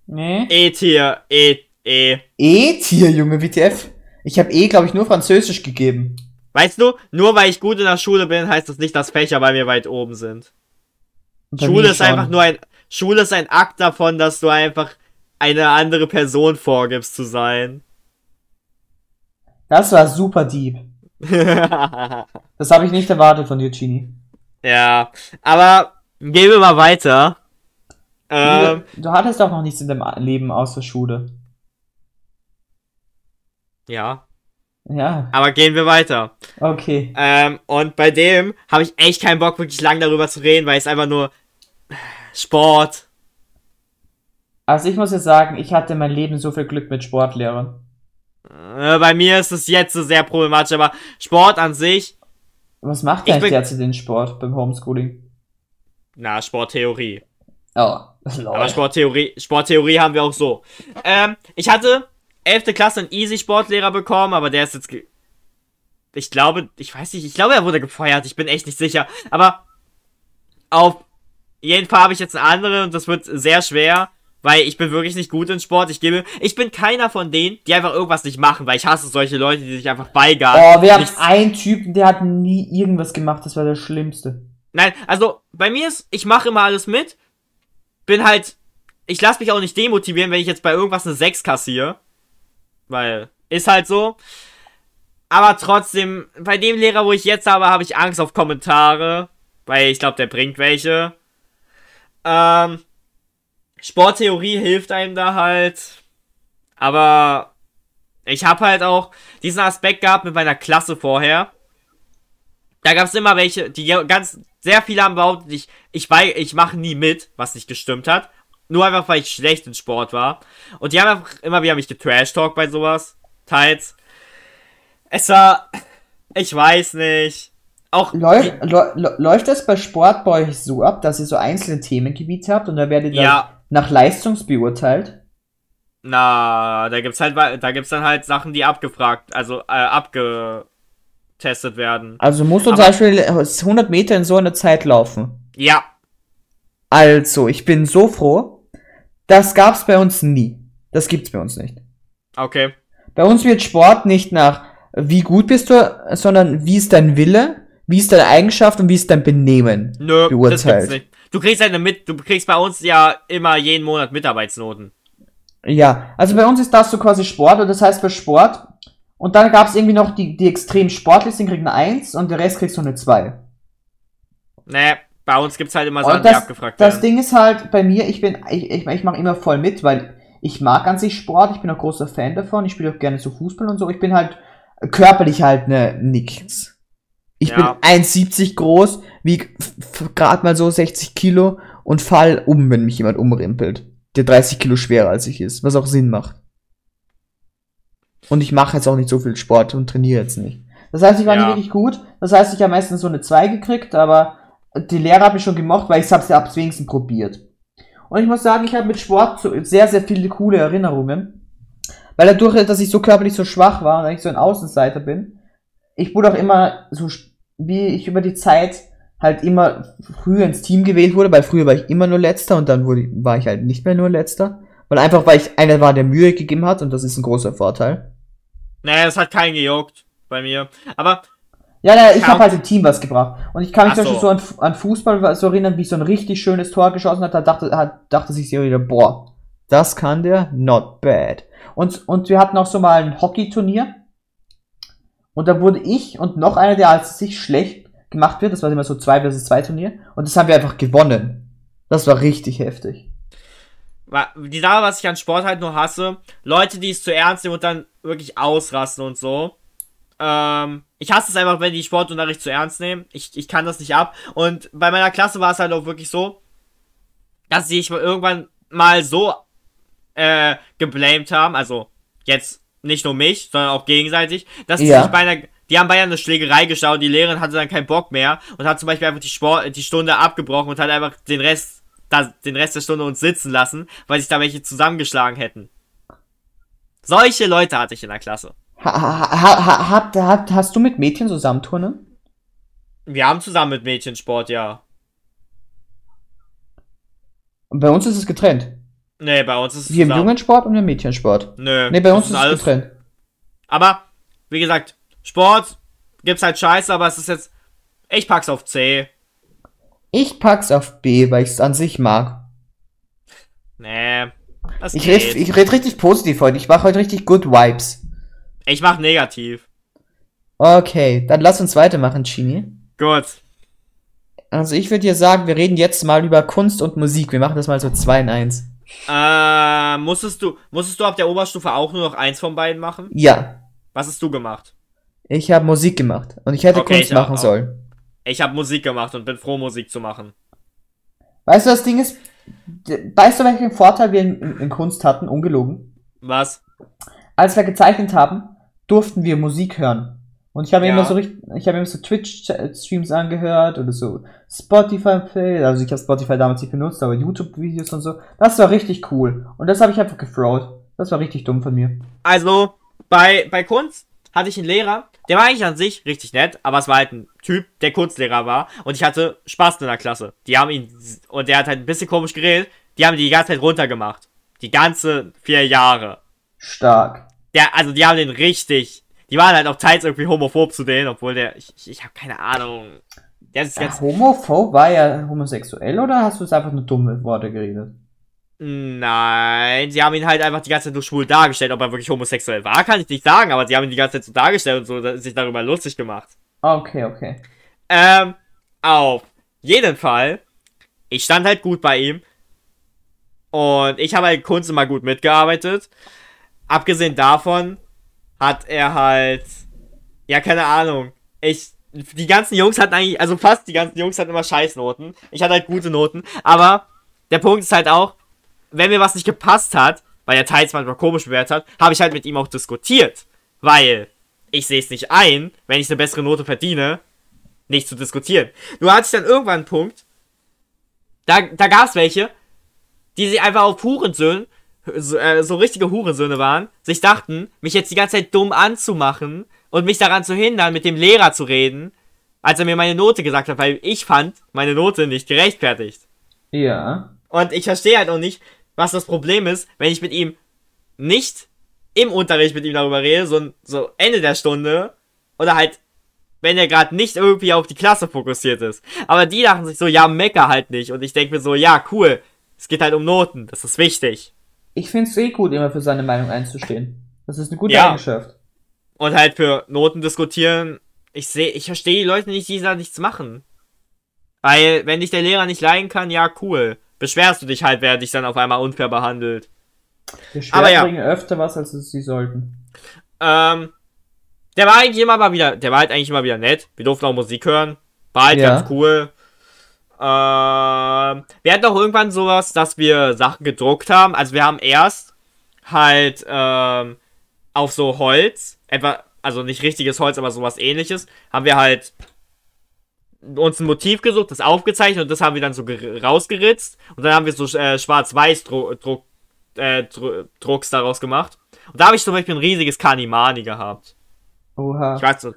Nee. E-Tier. E. E. E-Tier, Junge, WTF. Ich habe E, glaube ich, nur Französisch gegeben. Weißt du, nur weil ich gut in der Schule bin, heißt das nicht, dass Fächer bei mir weit oben sind. Bei Schule ist schon. einfach nur ein Schule ist ein Akt davon, dass du einfach eine andere Person vorgibst zu sein. Das war super deep. (laughs) Das habe ich nicht erwartet von dir, Genie. ja, aber gehen wir mal weiter. Ähm, du, du hattest doch noch nichts in deinem Leben außer Schule. ja, Ja, aber gehen wir weiter. okay. Ähm, und bei dem habe ich echt keinen Bock, wirklich lang darüber zu reden, weil es einfach nur Sport. Also ich muss jetzt sagen, ich hatte in meinem Leben so viel Glück mit Sportlehrern. Äh, bei mir ist es jetzt so sehr problematisch, aber Sport an sich, Was macht Ich denn bin- derzeit den Sport beim Homeschooling? na, Sporttheorie. Oh, Aber Sporttheorie, Sporttheorie haben wir auch so. Ähm, ich hatte 11. Klasse einen Easy-Sportlehrer bekommen, aber der ist jetzt. Ge ich glaube, ich weiß nicht, ich glaube, er wurde gefeuert, ich bin echt nicht sicher. Aber auf jeden Fall habe ich jetzt eine andere und das wird sehr schwer, weil ich bin wirklich nicht gut in Sport. Ich gebe, ich bin keiner von denen, die einfach irgendwas nicht machen, weil ich hasse solche Leute, die sich einfach beigaben. Oh, wir haben Nichts- einen Typen, der hat nie irgendwas gemacht, das war der Schlimmste. Nein, also bei mir ist, ich mache immer alles mit. Bin halt, ich lasse mich auch nicht demotivieren, wenn ich jetzt bei irgendwas eine 6 kassiere. Weil, ist halt so. Aber trotzdem, bei dem Lehrer, wo ich jetzt habe, habe ich Angst auf Kommentare. Weil ich glaube, der bringt welche. Ähm, Sporttheorie hilft einem da halt. Aber ich habe halt auch diesen Aspekt gehabt mit meiner Klasse vorher. Da gab es immer welche, die ganz, sehr viele haben behauptet, ich, ich, ich mache nie mit, was nicht gestimmt hat. Nur einfach, weil ich schlecht in Sport war. Und die haben einfach immer wieder mich getrash-talk bei sowas. Teils. Es war, ich weiß nicht. Auch, Läuft, läu- läuft das bei Sport bei euch so ab, dass ihr so einzelne Themengebiete habt und da werdet ihr ja, nach Leistungs beurteilt? na, da gibt's halt, da gibt's dann halt Sachen, die abgefragt, also, äh, abgetestet werden. Also musst du zum Aber- Beispiel 100 Meter in so einer Zeit laufen. Ja, Also, ich bin so froh. Das gab's bei uns nie. Das gibt's bei uns nicht. okay. Bei uns wird Sport nicht nach wie gut bist du, sondern wie ist dein Wille, wie ist deine Eigenschaft und wie ist dein Benehmen. Nö, das Beurteilt. gibt's nicht. Du kriegst eine mit, du kriegst bei uns ja immer jeden Monat Mitarbeitsnoten. Ja, also bei uns ist das so quasi Sport und das heißt bei Sport und dann gab's irgendwie noch die, die extrem sportlich sind, kriegen eine 1 und der Rest kriegst du eine 2. Nee, bei uns gibt's halt immer Sachen, Und die das, abgefragt das werden. Ding ist halt bei mir, ich bin, ich, ich, ich mache immer voll mit, weil ich mag an sich Sport, ich bin auch großer Fan davon, ich spiele auch gerne so Fußball und so, ich bin halt körperlich halt ne nix. Ich Ja. bin 1,70 groß, wieg gerade mal so 60 Kilo und fall um, wenn mich jemand umrimpelt, der 30 Kilo schwerer als ich ist, was auch Sinn macht. Und ich mache jetzt auch nicht so viel Sport und trainiere jetzt nicht. Das heißt, ich war Ja. nicht wirklich gut. Das heißt, ich habe meistens so eine 2 gekriegt, aber die Lehrer hat mich schon gemocht, weil ich hab's ja abs wenigsten probiert. Und ich muss sagen, ich habe mit Sport so sehr, sehr viele coole Erinnerungen. Weil dadurch, dass ich so körperlich so schwach war und ich so ein Außenseiter bin, ich wurde auch immer so, wie ich über die Zeit halt immer früher ins Team gewählt wurde, weil früher war ich immer nur Letzter und dann wurde, war ich halt nicht mehr nur Letzter. Weil einfach, weil ich einer war, der Mühe gegeben hat und das ist ein großer Vorteil. Naja, das hat keinen gejuckt bei mir. Aber. Ja, ja, ich habe halt im Team was gebracht. Und ich kann mich Ach zum Beispiel so an, an Fußball so erinnern, wie ich so ein richtig schönes Tor geschossen hat. Da dachte, hat, dachte sich so wieder, boah, das kann der, not bad. Und, und wir hatten auch so mal ein Hockeyturnier. Und da wurde ich und noch einer, der als sich schlecht gemacht wird, das war immer so 2 vs 2 Turnier. Und das haben wir einfach gewonnen. Das war richtig heftig. Die Sache, was ich an Sport halt nur hasse, Leute, die es zu ernst nehmen und dann wirklich ausrasten und so. Ähm, ich hasse es einfach, wenn die Sportunterricht zu ernst nehmen. Ich, ich kann das nicht ab. Und bei meiner Klasse war es halt auch wirklich so, dass sie sich irgendwann mal so äh, geblamed haben, also jetzt nicht nur mich, sondern auch gegenseitig, dass Ja. sich bei einer, die haben bei einer Schlägerei geschaut, die Lehrerin hatte dann keinen Bock mehr und hat zum Beispiel einfach die Sport, die Stunde abgebrochen und hat einfach den Rest, da, den Rest der Stunde uns sitzen lassen, weil sich da welche zusammengeschlagen hätten. Solche Leute hatte ich in der Klasse. Ha, ha, ha, ha, habt- habt- hast du mit Mädchen zusammenturnen? Wir haben zusammen mit Mädchen Sport, ja. Und bei uns ist es getrennt. Nee, bei uns ist es Wir im zusammen. Jungensport und im Mädchensport. Nö. Nee, bei uns ist es alles. getrennt. Aber, wie gesagt, Sport gibt's halt scheiße, aber es ist jetzt. Ich pack's auf C. Ich pack's auf B, weil ich es an sich mag. Nee. Das Ich geht. red, ich red richtig positiv heute. Ich mache heute richtig good vibes. ich mach negativ. Okay, dann lass uns weitermachen, Chini. Gut. Also ich würde dir sagen, wir reden jetzt mal über Kunst und Musik. Wir machen das mal so 2 in 1. Äh, musstest du, musstest du ab der Oberstufe auch nur noch eins von beiden machen? Ja, Was hast du gemacht? ich habe Musik gemacht und ich hätte Okay, Kunst ich auch. machen sollen. Ich habe Musik gemacht und bin froh, Musik zu machen. Weißt du, das Ding ist, weißt du, welchen Vorteil wir in, in, in Kunst hatten, ungelogen? Was? Als wir gezeichnet haben, durften wir Musik hören. Und ich habe Ja. immer so richtig, ich habe immer so Twitch-Streams angehört oder so Spotify-Play, also ich habe Spotify damals nicht benutzt, aber YouTube-Videos und so. Das war richtig cool. Und das habe ich einfach gefraud. Das war richtig dumm von mir. Also, bei, bei Kunst hatte ich einen Lehrer, der war eigentlich an sich richtig nett, aber es war halt ein Typ, der Kunstlehrer war und ich hatte Spaß in der Klasse. Die haben ihn, und der hat halt ein bisschen komisch geredet, die haben die die ganze Zeit runtergemacht. Die ganze vier Jahre. Stark. Der, also die haben den richtig, die waren halt auch teils irgendwie homophob zu denen, obwohl der, ich, ich, ich habe keine Ahnung. Der ist ganz, Ja, homophob war er homosexuell oder hast du es einfach nur dumme Worte geredet? Nein, sie haben ihn halt einfach die ganze Zeit nur schwul dargestellt. Ob er wirklich homosexuell war, kann ich nicht sagen, aber sie haben ihn die ganze Zeit so dargestellt und so sich darüber lustig gemacht. Okay, okay. Ähm, auf jeden Fall, ich stand halt gut bei ihm. Und ich habe halt Kunst immer gut mitgearbeitet. Abgesehen davon hat er halt, ja, keine Ahnung. Ich, die ganzen Jungs hatten eigentlich, also fast die ganzen Jungs hatten immer Scheißnoten. Ich hatte halt gute Noten. Aber der Punkt ist halt auch, wenn mir was nicht gepasst hat, weil er teils manchmal komisch bewertet hat, habe ich halt mit ihm auch diskutiert. Weil ich sehe es nicht ein, wenn ich eine bessere Note verdiene, nicht zu diskutieren. Nur hatte ich dann irgendwann einen Punkt, da, da gab es welche, die sich einfach auf Hurensöhne, so, äh, so richtige Hurensöhne waren, sich dachten, mich jetzt die ganze Zeit dumm anzumachen und mich daran zu hindern, mit dem Lehrer zu reden, als er mir meine Note gesagt hat, weil ich fand meine Note nicht gerechtfertigt. Ja. Und ich verstehe halt auch nicht, was das Problem ist, wenn ich mit ihm nicht im Unterricht mit ihm darüber rede, so, so Ende der Stunde oder halt, wenn er gerade nicht irgendwie auf die Klasse fokussiert ist. Aber die dachten sich so, ja, mecker halt nicht. Und ich denke mir so, ja, cool, es geht halt um Noten, das ist wichtig. Ich finde es eh gut, immer für seine Meinung einzustehen. Das ist eine gute Ja. Eigenschaft. Und halt für Noten diskutieren, ich sehe, ich verstehe die Leute nicht, die da nichts machen. Weil, wenn dich der Lehrer nicht leiden kann, ja, cool. Beschwerst du dich halt, wer dich dann auf einmal unfair behandelt. Beschwerden Aber ja. bringen öfter was, als sie sollten. Ähm, der war eigentlich immer mal wieder, der war halt eigentlich immer wieder nett. Wir durften auch Musik hören. War halt Ja. ganz cool. Ähm, wir hatten auch irgendwann sowas, dass wir Sachen gedruckt haben. Also wir haben erst halt ähm, auf so Holz, etwa, also nicht richtiges Holz, aber sowas ähnliches, haben wir halt uns ein Motiv gesucht, das aufgezeichnet und das haben wir dann so rausgeritzt und dann haben wir so äh, schwarz-weiß Druck, Druck, äh, Drucks daraus gemacht. Und da habe ich zum Beispiel ein riesiges Kanimani gehabt. Oha. Ich weiß,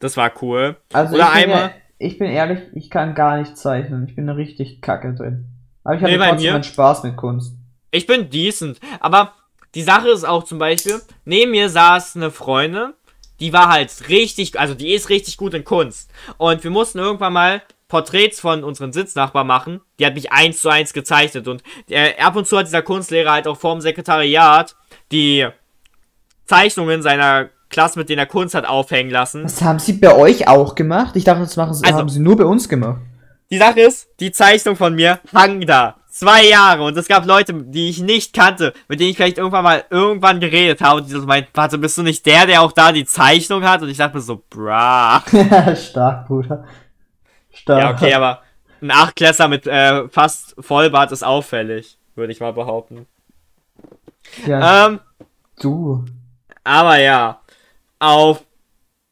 das war cool. Also Oder einmal. Bin, ich bin ehrlich, ich kann gar nicht zeichnen. Ich bin richtig kacke drin. Aber ich habe nee, trotzdem meinen Spaß mit Kunst. Ich bin decent. Aber die Sache ist auch zum Beispiel, neben mir saß eine Freundin, die war halt richtig, also die ist richtig gut in Kunst. Und wir mussten irgendwann mal Porträts von unseren Sitznachbarn machen. Die hat mich eins zu eins gezeichnet. Und äh, ab und zu hat dieser Kunstlehrer halt auch vorm Sekretariat die Zeichnungen seiner Klasse, mit denen er Kunst hat, aufhängen lassen. Was haben sie bei euch auch gemacht? Ich dachte, das machen sie, also, haben sie nur bei uns gemacht. Die Sache ist, die Zeichnung von mir hang da. Zwei Jahre. Und es gab Leute, die ich nicht kannte, mit denen ich vielleicht irgendwann mal irgendwann geredet habe. Und die so meinten, warte, bist du nicht der, der auch da die Zeichnung hat? Und ich dachte mir so, bra. (laughs) Stark, Bruder. Stark. Ja, okay, aber ein Achtklässler mit äh, fast Vollbart ist auffällig, würde ich mal behaupten. Ja. Ähm, du. Aber ja. Auf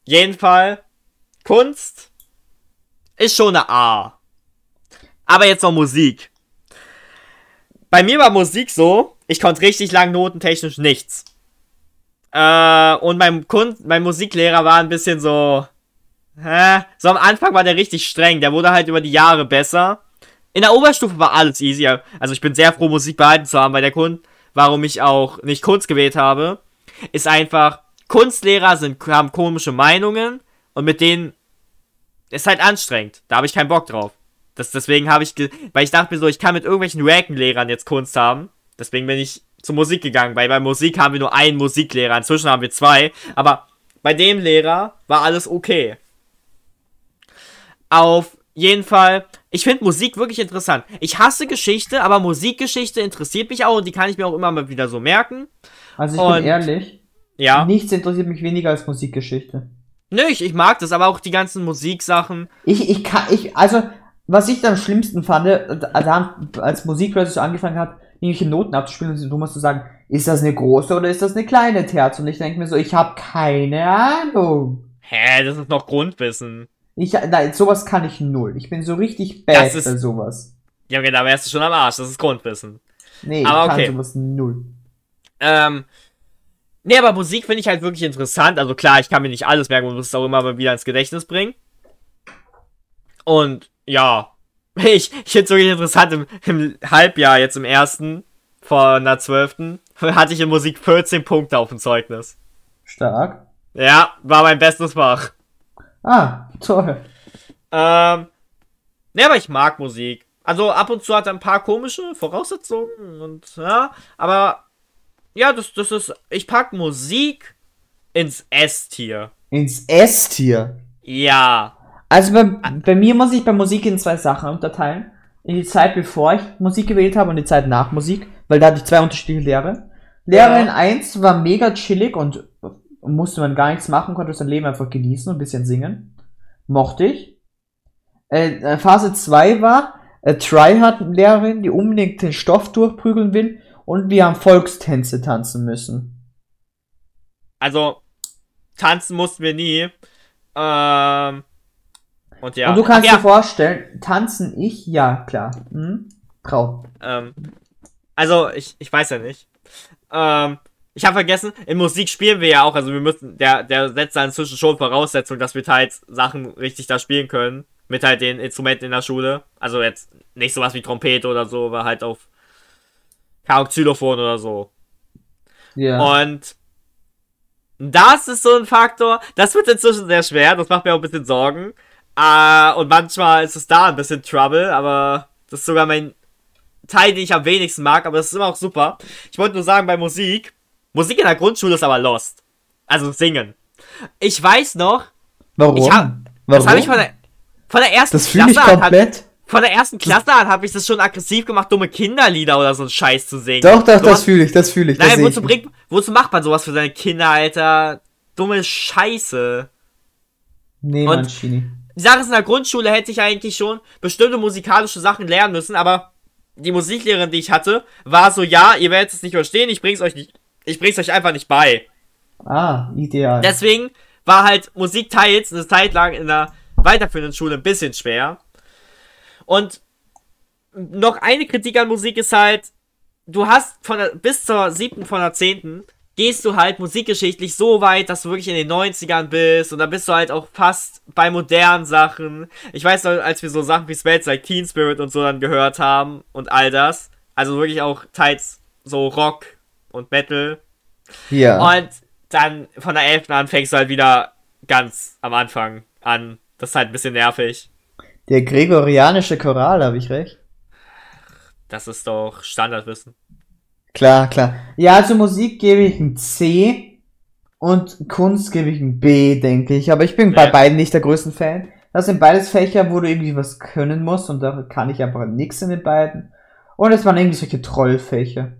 jeden Fall. Kunst ist schon eine A. Aber jetzt noch Musik. Bei mir war Musik so, ich konnte richtig lang notentechnisch nichts. Äh, und mein, Kund mein Musiklehrer war ein bisschen so. Hä? So am Anfang war der richtig streng. Der wurde halt über die Jahre besser. In der Oberstufe war alles easy. Also ich bin sehr froh, Musik behalten zu haben, weil der Grund, warum ich auch nicht Kunst gewählt habe, ist einfach, Kunstlehrer sind, haben komische Meinungen und mit denen ist halt anstrengend. Da habe ich keinen Bock drauf. Das, deswegen habe ich, weil ich dachte mir so, ich kann mit irgendwelchen Racken-Lehrern jetzt Kunst haben. Deswegen bin ich zur Musik gegangen, weil bei Musik haben wir nur einen Musiklehrer. Inzwischen haben wir zwei. Aber bei dem Lehrer war alles okay. Auf jeden Fall, ich finde Musik wirklich interessant. Ich hasse Geschichte, aber Musikgeschichte interessiert mich auch und die kann ich mir auch immer mal wieder so merken. Also ich und, bin ehrlich, ja. nichts interessiert mich weniger als Musikgeschichte. Nö, ich, ich mag das, aber auch die ganzen Musiksachen. Ich, ich kann, ich, also, was ich am schlimmsten fand, also als Musikpresse so angefangen hat, irgendwelche Noten abzuspielen und du musst so sagen, ist das eine große oder ist das eine kleine Terz? Und ich denke mir so, ich habe keine Ahnung. Hä, das ist noch Grundwissen. Ich, nein, sowas kann ich null. Ich bin so richtig bad bei sowas. Ja, okay, da wärst du schon am Arsch. Das ist Grundwissen. Nee, aber ich kann okay. sowas null. Ähm, nee, aber Musik finde ich halt wirklich interessant. Also klar, ich kann mir nicht alles merken und muss es auch immer wieder ins Gedächtnis bringen. Und ja, (laughs) ich, ich finde es wirklich interessant, im, im, Halbjahr, jetzt im ersten, von der zwölften, (laughs) hatte ich in Musik 14 Punkte auf dem Zeugnis. Stark. Ja, war mein bestes Fach. Ah, toll. Ähm, ne, aber ich mag Musik. Also ab und zu hat er ein paar komische Voraussetzungen und ja, aber ja, das, das ist. Ich pack Musik ins S-Tier. Ins S-Tier? Ja. Also bei, bei mir muss ich bei Musik in zwei Sachen unterteilen. In die Zeit, bevor ich Musik gewählt habe und die Zeit nach Musik, weil da hatte ich zwei unterschiedliche Lehre. Lehrerin ja. 1 war mega chillig und musste man gar nichts machen, konnte sein Leben einfach genießen und ein bisschen singen. Mochte ich. Äh, äh Phase 2 war äh, Tryhard-Lehrerin, die unbedingt den Stoff durchprügeln will und wir haben Volkstänze tanzen müssen. Also, tanzen mussten wir nie. Ähm, und ja. Und du kannst Ach, dir ja. vorstellen, tanzen ich? Ja, klar. Hm? Traum. Ähm, also, ich, ich weiß ja nicht. Ähm, ich habe vergessen, in Musik spielen wir ja auch, also wir müssen, der, der setzt da inzwischen schon Voraussetzungen, dass wir halt Sachen richtig da spielen können. Mit halt den Instrumenten in der Schule. Also jetzt nicht sowas wie Trompete oder so, aber halt auf Xylophon oder so. Ja. Und das ist so ein Faktor, das wird inzwischen sehr schwer, das macht mir auch ein bisschen Sorgen. Uh, und manchmal ist es da ein bisschen Trouble, aber das ist sogar mein Teil, den ich am wenigsten mag, aber das ist immer auch super. Ich wollte nur sagen, bei Musik, Musik in der Grundschule ist aber lost. Also singen. Ich weiß noch. Warum? Ich hab, Warum? Das habe ich von der, von der ersten das Klasse ich komplett. Von der ersten Klasse an habe ich das schon aggressiv gemacht, dumme Kinderlieder oder so einen Scheiß zu singen. Doch, doch, so das fühle ich, das fühle ich. Nein, wozu, bringt, wozu macht man sowas für seine Kinder, Alter? Dumme Scheiße. Nee, Und Mann. Die Sache ist, in der Grundschule hätte ich eigentlich schon bestimmte musikalische Sachen lernen müssen, aber die Musiklehrerin, die ich hatte, war so, ja, ihr werdet es nicht verstehen, ich bring's euch nicht, ich bring's euch einfach nicht bei. Ah, ideal. Deswegen war halt Musik teils eine Zeit lang in der weiterführenden Schule ein bisschen schwer. Und noch eine Kritik an Musik ist halt, du hast von der, bis zur siebten von der zehnten gehst du halt musikgeschichtlich so weit, dass du wirklich in den 90ern bist und dann bist du halt auch fast bei modernen Sachen. Ich weiß noch, als wir so Sachen wie Smells like Teen Spirit und so dann gehört haben und all das. Also wirklich auch teils so Rock und Metal. Ja. Und dann von der 11. an fängst du halt wieder ganz am Anfang an. Das ist halt ein bisschen nervig. Der gregorianische Choral, habe ich recht? Das ist doch Standardwissen. Klar, klar. Ja, also Musik gebe ich ein C und Kunst gebe ich ein B, denke ich. Aber ich bin bei Ja. beiden nicht der größten Fan. Das sind beides Fächer, wo du irgendwie was können musst und da kann ich einfach nichts in den beiden. Und es waren irgendwie solche Trollfächer.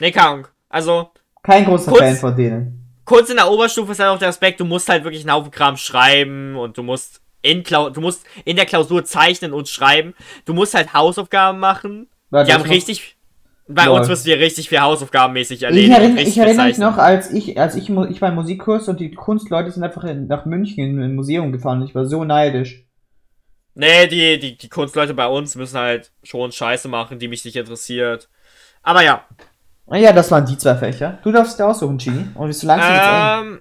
Nee, keine. Also, Kein großer Kunst- Fan von denen. kurz in der Oberstufe ist halt auch der Aspekt, du musst halt wirklich einen Haufen Kram schreiben und du musst in, Klau du musst in der Klausur zeichnen und schreiben. Du musst halt Hausaufgaben machen. War Die haben richtig. Bei Lol. uns müssen wir richtig viel Hausaufgabenmäßig Ich, erledigen. und erinn, richtig ich erinnere mich noch, als ich, als ich, ich war im Musikkurs und die Kunstleute sind einfach in, nach München in ein Museum gefahren ich war so neidisch. Nee, die, die, die Kunstleute bei uns müssen halt schon Scheiße machen, die mich nicht interessiert. Aber ja. Ja, das waren die zwei Fächer. Du darfst dir aussuchen, Genie. Und so langsam wird's eng. Ähm.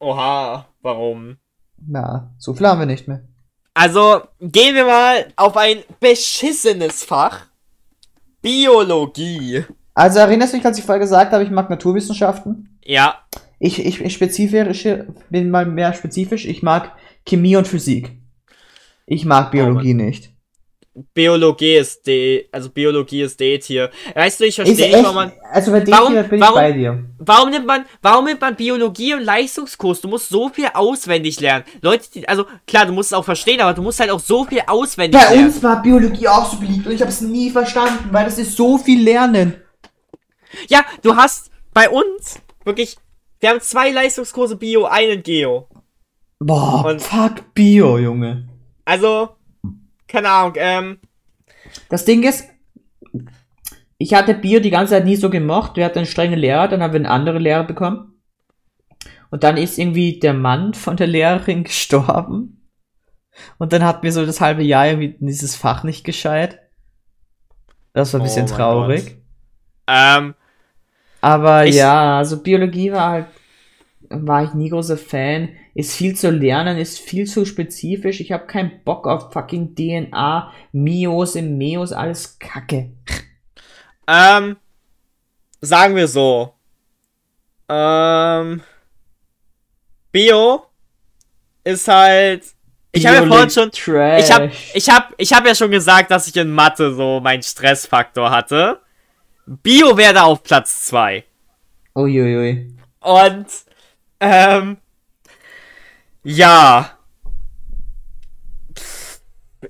Oha, warum? Na, so viel haben wir nicht mehr. Also, gehen wir mal auf ein beschissenes Fach. Biologie. Also erinnerst du dich, als ich vorher gesagt habe, ich mag Naturwissenschaften? Ja, Ich, ich, ich spezifisch, bin mal mehr spezifisch. Ich mag Chemie und Physik. Ich mag Biologie nicht. Biologie ist D, also Biologie ist D-Tier. Weißt du, ich verstehe nicht, warum man, also bei Warum- hier bin warum- ich bei dir. warum nimmt man, warum nimmt man Biologie und Leistungskurs? Du musst so viel auswendig lernen. Leute, die, also klar, du musst es auch verstehen, aber du musst halt auch so viel auswendig Bei lernen. uns war Biologie auch so beliebt und ich habe es nie verstanden, weil das ist so viel Lernen. Ja, du hast bei uns wirklich, wir haben zwei Leistungskurse Bio, einen Geo. Boah, Und- fuck Bio, Junge. Also, keine Ahnung, ähm, Das Ding ist, ich hatte Bio die ganze Zeit nie so gemocht. Wir hatten einen strengen Lehrer, dann haben wir einen anderen Lehrer bekommen. Und dann ist irgendwie der Mann von der Lehrerin (laughs) gestorben. Und dann hatten wir so das halbe Jahr irgendwie dieses Fach nicht gescheit. Das war ein Oh bisschen mein traurig. ähm, Aber Ich- ja, also Biologie war halt, war ich nie großer Fan. Ist viel zu lernen, ist viel zu spezifisch. Ich habe keinen Bock auf fucking DNA, Miose, Meos, alles Kacke. ähm, sagen wir so, ähm, Bio ist halt, ich habe ja vorhin schon, Trash. ich habe ich hab, ich hab ja schon gesagt, dass ich in Mathe so meinen Stressfaktor hatte. Bio wäre da auf Platz 2. Uiuiui. Und, ähm, ja.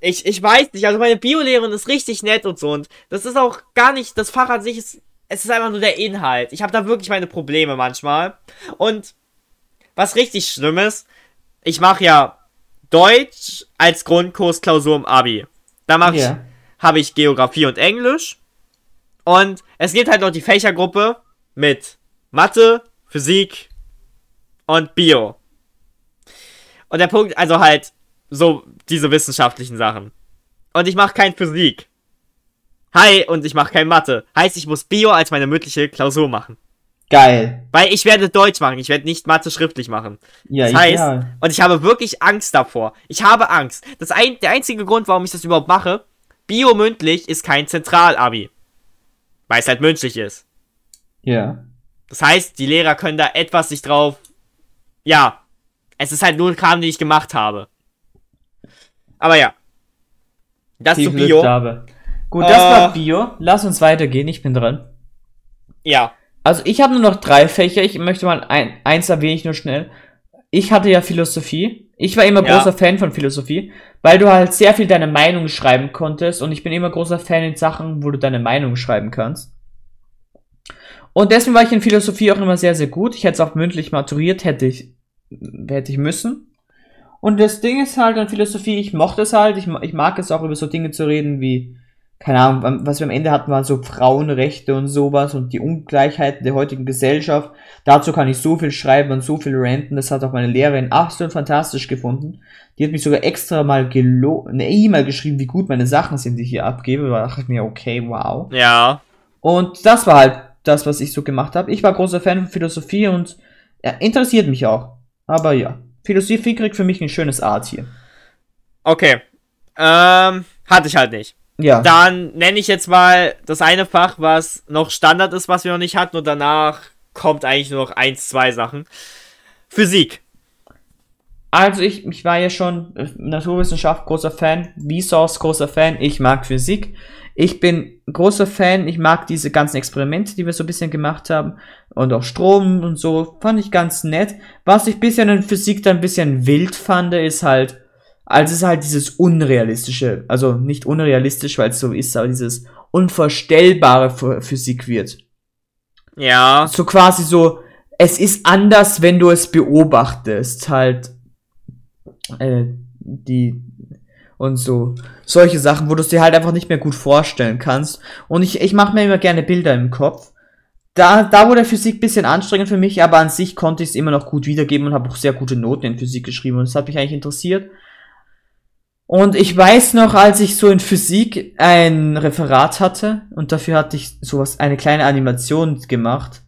Ich, ich weiß nicht, also meine Biolehrerin ist richtig nett und so und das ist auch gar nicht, das Fach an sich ist, es ist einfach nur der Inhalt. Ich habe da wirklich meine Probleme manchmal. Und was richtig schlimm ist, ich mache ja Deutsch als Grundkursklausur im Abi. Da mache ich, Ja. habe ich Geografie und Englisch. Und es gibt halt noch die Fächergruppe mit Mathe, Physik und Bio. Und der Punkt, also halt so diese wissenschaftlichen Sachen. Und ich mache kein Physik. Hi, und ich mache kein Mathe. Heißt, ich muss Bio als meine mündliche Klausur machen. Geil. Weil ich werde Deutsch machen, ich werde nicht Mathe schriftlich machen. Ja, Das heißt, ideal. und ich habe wirklich Angst davor. Ich habe Angst. Das ein, der einzige Grund, warum ich das überhaupt mache, Bio mündlich ist kein Zentralabi. Weil es halt mündlich ist. Ja. Das heißt, die Lehrer können da etwas sich drauf. Ja. Es ist halt nur Kram, den ich gemacht habe. Aber ja. Das Viel zu Bio. Gut, das Äh. war Bio. Lass uns weitergehen, ich bin dran. Ja. Also ich habe nur noch drei Fächer. Ich möchte mal ein, eins erwähne ich nur schnell. Ich hatte ja Philosophie. Ich war immer Ja. großer Fan von Philosophie, weil du halt sehr viel deine Meinung schreiben konntest und ich bin immer großer Fan in Sachen, wo du deine Meinung schreiben kannst. Und deswegen war ich in Philosophie auch immer sehr, sehr gut. Ich hätte es auch mündlich maturiert, hätte ich, hätte ich müssen. Und das Ding ist halt an Philosophie, ich mochte es halt, ich, ich mag es auch über so Dinge zu reden wie keine Ahnung, was wir am Ende hatten, waren so Frauenrechte und sowas und die Ungleichheiten der heutigen Gesellschaft. Dazu kann ich so viel schreiben und so viel ranten. Das hat auch meine Lehrerin absolut fantastisch gefunden. Die hat mich sogar extra mal gelo eine E-Mail geschrieben, wie gut meine Sachen sind, die ich hier abgebe. Da dachte ich mir, okay, wow. Ja. Und das war halt das, was ich so gemacht habe. Ich war großer Fan von Philosophie und ja, interessiert mich auch. Aber ja, Philosophie kriegt für mich ein schönes Art hier. Okay. Ähm, hatte ich halt nicht. Ja. Dann nenne ich jetzt mal das eine Fach, was noch Standard ist, was wir noch nicht hatten, und danach kommt eigentlich nur noch eins, zwei Sachen. Physik. Also ich, ich war ja schon äh, Naturwissenschaft großer Fan, Vsauce großer Fan, ich mag Physik. Ich bin großer Fan, ich mag diese ganzen Experimente, die wir so ein bisschen gemacht haben und auch Strom und so, fand ich ganz nett. Was ich bisschen in Physik dann ein bisschen wild fand, ist halt, also es ist halt dieses unrealistische, also nicht unrealistisch, weil es so ist, aber dieses unvorstellbare Physik wird. Ja. So quasi so, es ist anders, wenn du es beobachtest, halt äh, die und so solche Sachen, wo du es dir halt einfach nicht mehr gut vorstellen kannst. Und ich, ich mache mir immer gerne Bilder im Kopf. Da, da wurde Physik bisschen anstrengend für mich, aber an sich konnte ich es immer noch gut wiedergeben und habe auch sehr gute Noten in Physik geschrieben und das hat mich eigentlich interessiert. Und ich weiß noch, als ich so in Physik ein Referat hatte und dafür hatte ich sowas, eine kleine Animation gemacht,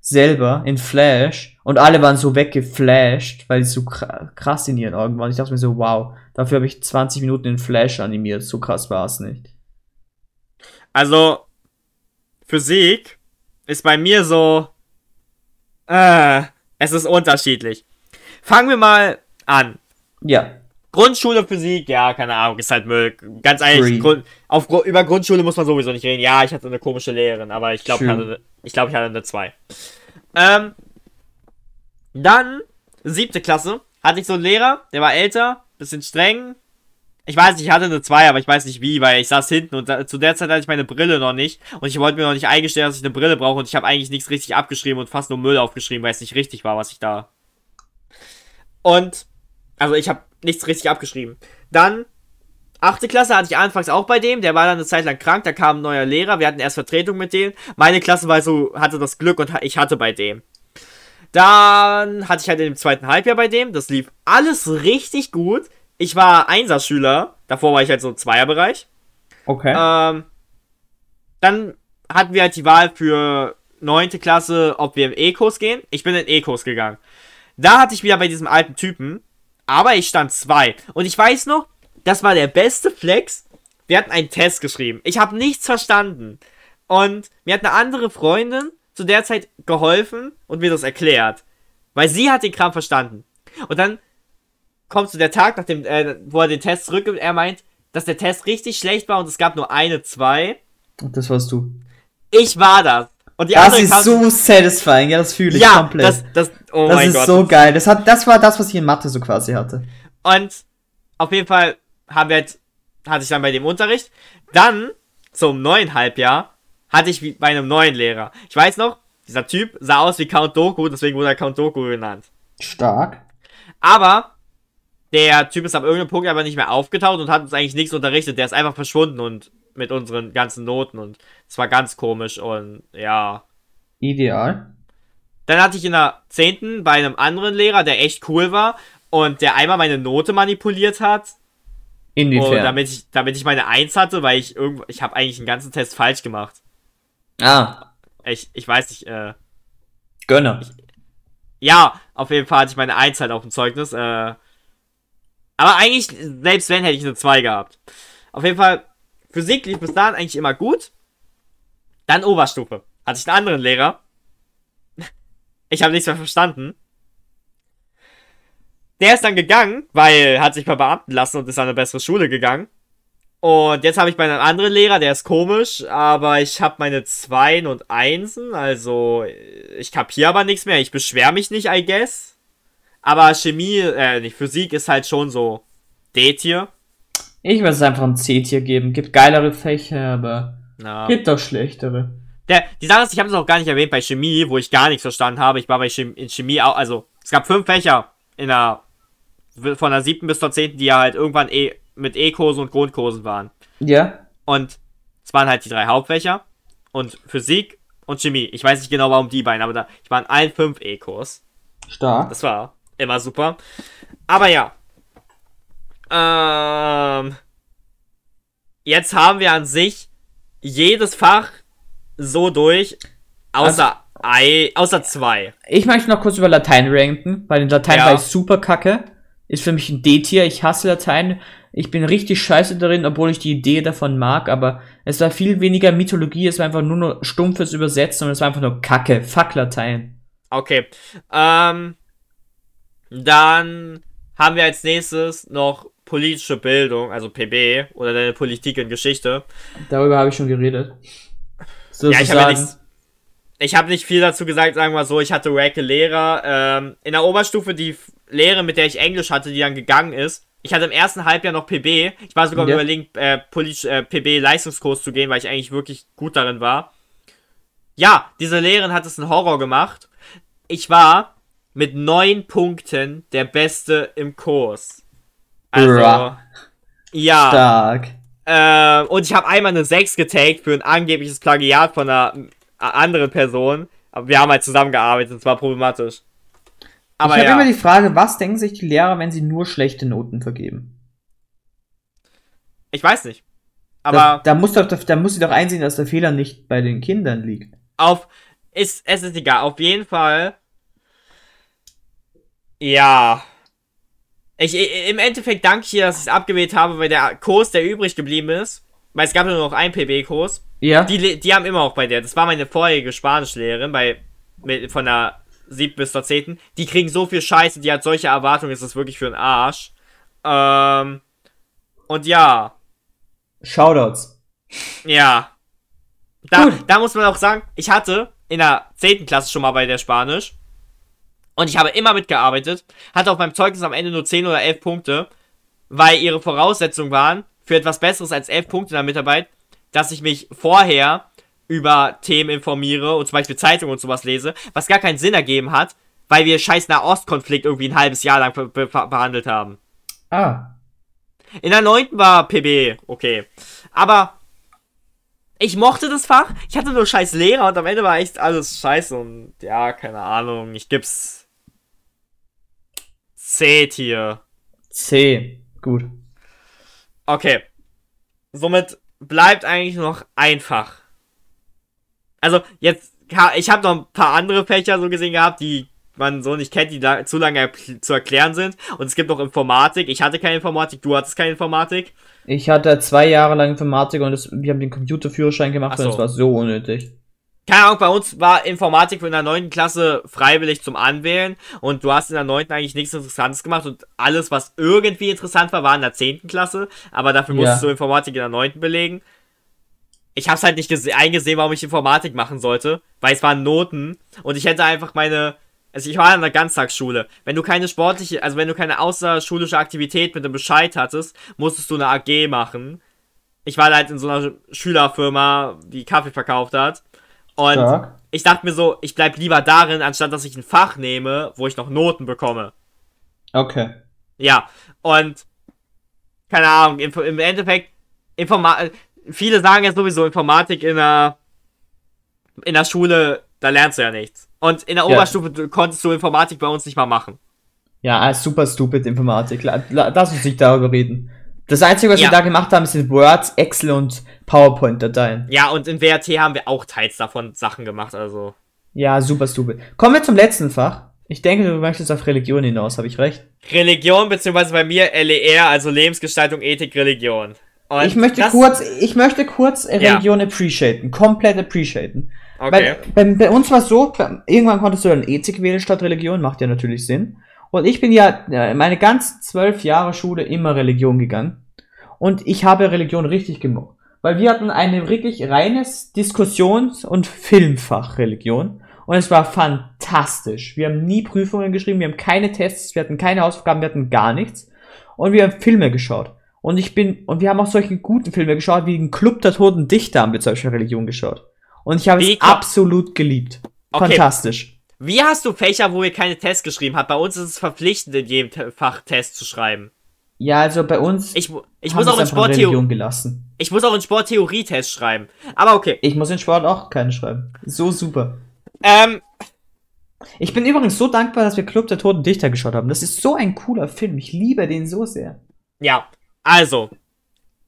selber in Flash und alle waren so weggeflasht, weil sie so krass in ihren Augen waren. Ich dachte mir so, wow, dafür habe ich 20 Minuten in Flash animiert, so krass war es nicht. Also, Physik ist bei mir so, äh, es ist unterschiedlich. Fangen wir mal an. Ja. Grundschule Physik, ja, keine Ahnung, ist halt Müll. Ganz ehrlich, Grund, auf, über Grundschule muss man sowieso nicht reden. Ja, ich hatte eine komische Lehrerin, aber ich glaube, ich, glaub, ich hatte eine 2. Ähm, dann, siebte Klasse, hatte ich so einen Lehrer, der war älter, bisschen streng. Ich weiß nicht, ich hatte eine 2, aber ich weiß nicht wie, weil ich saß hinten und da, zu der Zeit hatte ich meine Brille noch nicht und ich wollte mir noch nicht eingestehen, dass ich eine Brille brauche und ich habe eigentlich nichts richtig abgeschrieben und fast nur Müll aufgeschrieben, weil es nicht richtig war, was ich da. Und, also ich habe nichts richtig abgeschrieben. Dann, achte Klasse hatte ich anfangs auch bei dem, der war dann eine Zeit lang krank, da kam ein neuer Lehrer, wir hatten erst Vertretung mit dem. Meine Klasse war so, hatte das Glück und ich hatte bei dem. Dann hatte ich halt dem zweiten Halbjahr bei dem, das lief alles richtig gut. Ich war Einserschüler, davor war ich halt so im Zweierbereich. Okay. Ähm, dann hatten wir halt die Wahl für neunte Klasse, ob wir im E-Kurs gehen. Ich bin in E-Kurs gegangen. Da hatte ich wieder bei diesem alten Typen, aber ich stand zwei. Und ich weiß noch, das war der beste Flex. Wir hatten einen Test geschrieben. Ich habe nichts verstanden. Und mir hat eine andere Freundin zu der Zeit geholfen und mir das erklärt. Weil sie hat den Kram verstanden. Und dann kommt zu der Tag, nachdem, äh, wo er den Test zurückgibt, er meint, dass der Test richtig schlecht war und es gab nur eine, zwei. Und das warst du. Ich war das. Und die das ist so satisfying, ja, das fühle ich ja, komplett. Das, das, oh das ist Gott. so geil. Das, hat, das war das, was ich in Mathe so quasi hatte. Und auf jeden Fall haben wir halt, hatte ich dann bei dem Unterricht. Dann, zum neuen Halbjahr, hatte ich bei einem neuen Lehrer. Ich weiß noch, dieser Typ sah aus wie Count Doku, deswegen wurde er Count Doku genannt. Stark. Aber der Typ ist ab irgendeinem Punkt aber nicht mehr aufgetaucht und hat uns eigentlich nichts unterrichtet. Der ist einfach verschwunden und mit unseren ganzen Noten und es war ganz komisch und ja. Ideal. Dann hatte ich in der 10. bei einem anderen Lehrer, der echt cool war und der einmal meine Note manipuliert hat. Inwiefern? Und damit ich, damit ich meine 1 hatte, weil ich irgendwo, ich habe eigentlich den ganzen Test falsch gemacht. Ah. Ich, ich weiß nicht, äh. Gönner. Ich, ja, auf jeden Fall hatte ich meine 1 halt auf dem Zeugnis, äh. Aber eigentlich, selbst wenn, hätte ich eine 2 gehabt. Auf jeden Fall, Physik lief bis dahin eigentlich immer gut. Dann Oberstufe. Hatte ich einen anderen Lehrer. Ich habe nichts mehr verstanden. Der ist dann gegangen, weil hat sich verbeamten lassen und ist an eine bessere Schule gegangen. Und jetzt habe ich bei einem anderen Lehrer, der ist komisch, aber ich habe meine Zweien und Einsen, also ich kapiere aber nichts mehr. Ich beschwere mich nicht, I guess. Aber Chemie, äh, nicht Physik ist halt schon so D-Tier. Ich würde es einfach ein C-Tier geben. Gibt geilere Fächer, aber Ja. gibt auch schlechtere. Der, die Sache ist, ich habe es noch gar nicht erwähnt bei Chemie, wo ich gar nichts verstanden habe. Ich war bei Chemie, in Chemie auch, also es gab fünf Fächer in der von der siebten bis zur zehnten, die ja halt irgendwann eh mit E-Kursen und Grundkursen waren. Ja. Und Es waren halt die drei Hauptfächer und Physik und Chemie. Ich weiß nicht genau, warum die beiden, aber da, ich war in allen fünf E-Kurs. Stark. Das war immer super. Aber ja. Ähm, jetzt haben wir an sich jedes Fach so durch, außer ei, außer zwei. Ich möchte noch kurz über Latein ranken, weil in Latein Ja. war ich super kacke. Ist für mich ein D-Tier. Ich hasse Latein. Ich bin richtig scheiße darin, obwohl ich die Idee davon mag, aber es war viel weniger Mythologie, es war einfach nur noch stumpfes Übersetzen und es war einfach nur Kacke. Fuck Latein. Okay. Ähm, dann haben wir als nächstes noch politische Bildung, also PB oder deine Politik in Geschichte. Darüber habe ich schon geredet. So Ja, ich habe ja nichts. Ich habe nicht viel dazu gesagt, sagen wir mal so. Ich hatte wacke Lehrer. Ähm, in der Oberstufe die Lehre, mit der ich Englisch hatte, die dann gegangen ist. Ich hatte im ersten Halbjahr noch PB. Ich war sogar Ja. überlegen, äh, äh, PB-Leistungskurs zu gehen, weil ich eigentlich wirklich gut darin war. Ja, diese Lehrerin hat es einen Horror gemacht. Ich war mit neun Punkten der Beste im Kurs. Also, Bra. ja. Stark. Ähm, und ich habe einmal eine 6 getaggt für ein angebliches Plagiat von einer äh, anderen Person. Aber wir haben halt zusammengearbeitet, das war problematisch. Aber ich habe ja, immer die Frage, was denken sich die Lehrer, wenn sie nur schlechte Noten vergeben? ich weiß nicht. da, Aber da muss doch, da muss sie doch einsehen, dass der Fehler nicht bei den Kindern liegt. auf, ist, es ist egal, auf jeden Fall. Ja. Ich, im Endeffekt danke ich ihr, dass ich es abgewählt habe, weil der Kurs, der übrig geblieben ist, weil es gab nur noch einen PB-Kurs, Ja. Die, die haben immer auch bei der. Das war meine vorherige Spanischlehrerin bei mit, von der 7. bis zur 10. Die kriegen so viel Scheiße, die hat solche Erwartungen, ist das wirklich für einen Arsch. Ähm, und ja, Shoutouts. ja. Da, Gut. da muss man auch sagen, ich hatte in der 10. Klasse schon mal bei der Spanisch. Und ich habe immer mitgearbeitet. Hatte auf meinem Zeugnis am Ende nur 10 oder 11 Punkte. Weil ihre Voraussetzungen waren, für etwas Besseres als 11 Punkte in der Mitarbeit, dass ich mich vorher über Themen informiere und zum Beispiel Zeitungen und sowas lese, was gar keinen Sinn ergeben hat, weil wir scheiß Nahostkonflikt irgendwie ein halbes Jahr lang be be behandelt haben. Ah. In der 9. war PB, okay. Aber ich mochte das Fach. Ich hatte nur scheiß Lehrer und am Ende war echt alles scheiße und ja, keine Ahnung. Ich gib's C-Tier. C. Gut. Okay. Somit bleibt eigentlich noch einfach. Also, jetzt, ich habe noch ein paar andere Fächer so gesehen gehabt, die man so nicht kennt, die da zu lange zu erklären sind. Und es gibt noch Informatik. Ich hatte keine Informatik, du hattest keine Informatik. Ich hatte zwei Jahre lang Informatik und das, wir haben den Computerführerschein gemacht Ach so. und es war so unnötig. Keine Ahnung, bei uns war Informatik in der 9. Klasse freiwillig zum Anwählen und du hast in der 9. eigentlich nichts Interessantes gemacht und alles, was irgendwie interessant war, war in der 10. Klasse, aber dafür Ja. musstest du Informatik in der 9. belegen. Ich hab's halt nicht gese- eingesehen, warum ich Informatik machen sollte, weil es waren Noten und ich hätte einfach meine, also ich war in einer Ganztagsschule. Wenn du keine sportliche, also wenn du keine außerschulische Aktivität mit dem Bescheid hattest, musstest du eine AG machen. Ich war halt in so einer Schülerfirma, die Kaffee verkauft hat. Und Stark. ich dachte mir so, ich bleib lieber darin, anstatt dass ich ein Fach nehme, wo ich noch Noten bekomme. Okay. Ja, und keine Ahnung, im, im Endeffekt, Informa viele sagen ja sowieso Informatik in der, in der Schule, da lernst du ja nichts. Und in der Ja. Oberstufe konntest du Informatik bei uns nicht mal machen. Ja, ah, super stupid Informatik. La- la- Lass uns nicht darüber reden. Das Einzige, was Ja. wir da gemacht haben, sind Words, Excel und PowerPoint-Dateien. Ja, und in WRT haben wir auch teils davon Sachen gemacht, also. Ja, super stupid. Kommen wir zum letzten Fach. Ich denke, du möchtest auf Religion hinaus, habe ich recht? Religion, beziehungsweise bei mir LER, also Lebensgestaltung, Ethik, Religion. Und Ich möchte kurz, ich möchte kurz äh, Ja. Religion appreciaten, komplett appreciaten. Okay. Bei, bei, bei uns war es so, irgendwann konntest du dann Ethik wählen statt Religion, macht ja natürlich Sinn. Und ich bin ja meine ganzen zwölf Jahre Schule immer Religion gegangen. Und ich habe Religion richtig gemocht. Weil wir hatten eine wirklich reines Diskussions- und Filmfach Religion. Und es war fantastisch. Wir haben nie Prüfungen geschrieben, wir haben keine Tests, wir hatten keine Hausaufgaben, wir hatten gar nichts. Und wir haben Filme geschaut. Und ich bin, und wir haben auch solche guten Filme geschaut, wie den Club der Toten Dichter haben wir Beispiel Religion geschaut. Und ich habe es absolut geliebt. Okay. Fantastisch. Wie hast du Fächer, wo ihr keine Tests geschrieben habt? Bei uns ist es verpflichtend, in jedem Fach Tests zu schreiben. Ja, also bei uns. Ich, ich muss auch in Sporttheorie, gelassen. ich muss auch in Sporttheorietest schreiben. Aber okay. Ich muss in Sport auch keinen schreiben. So super. Ähm, Ich bin übrigens so dankbar, dass wir Club der Toten Dichter geschaut haben. Das ist so ein cooler Film. Ich liebe den so sehr. ja. Also.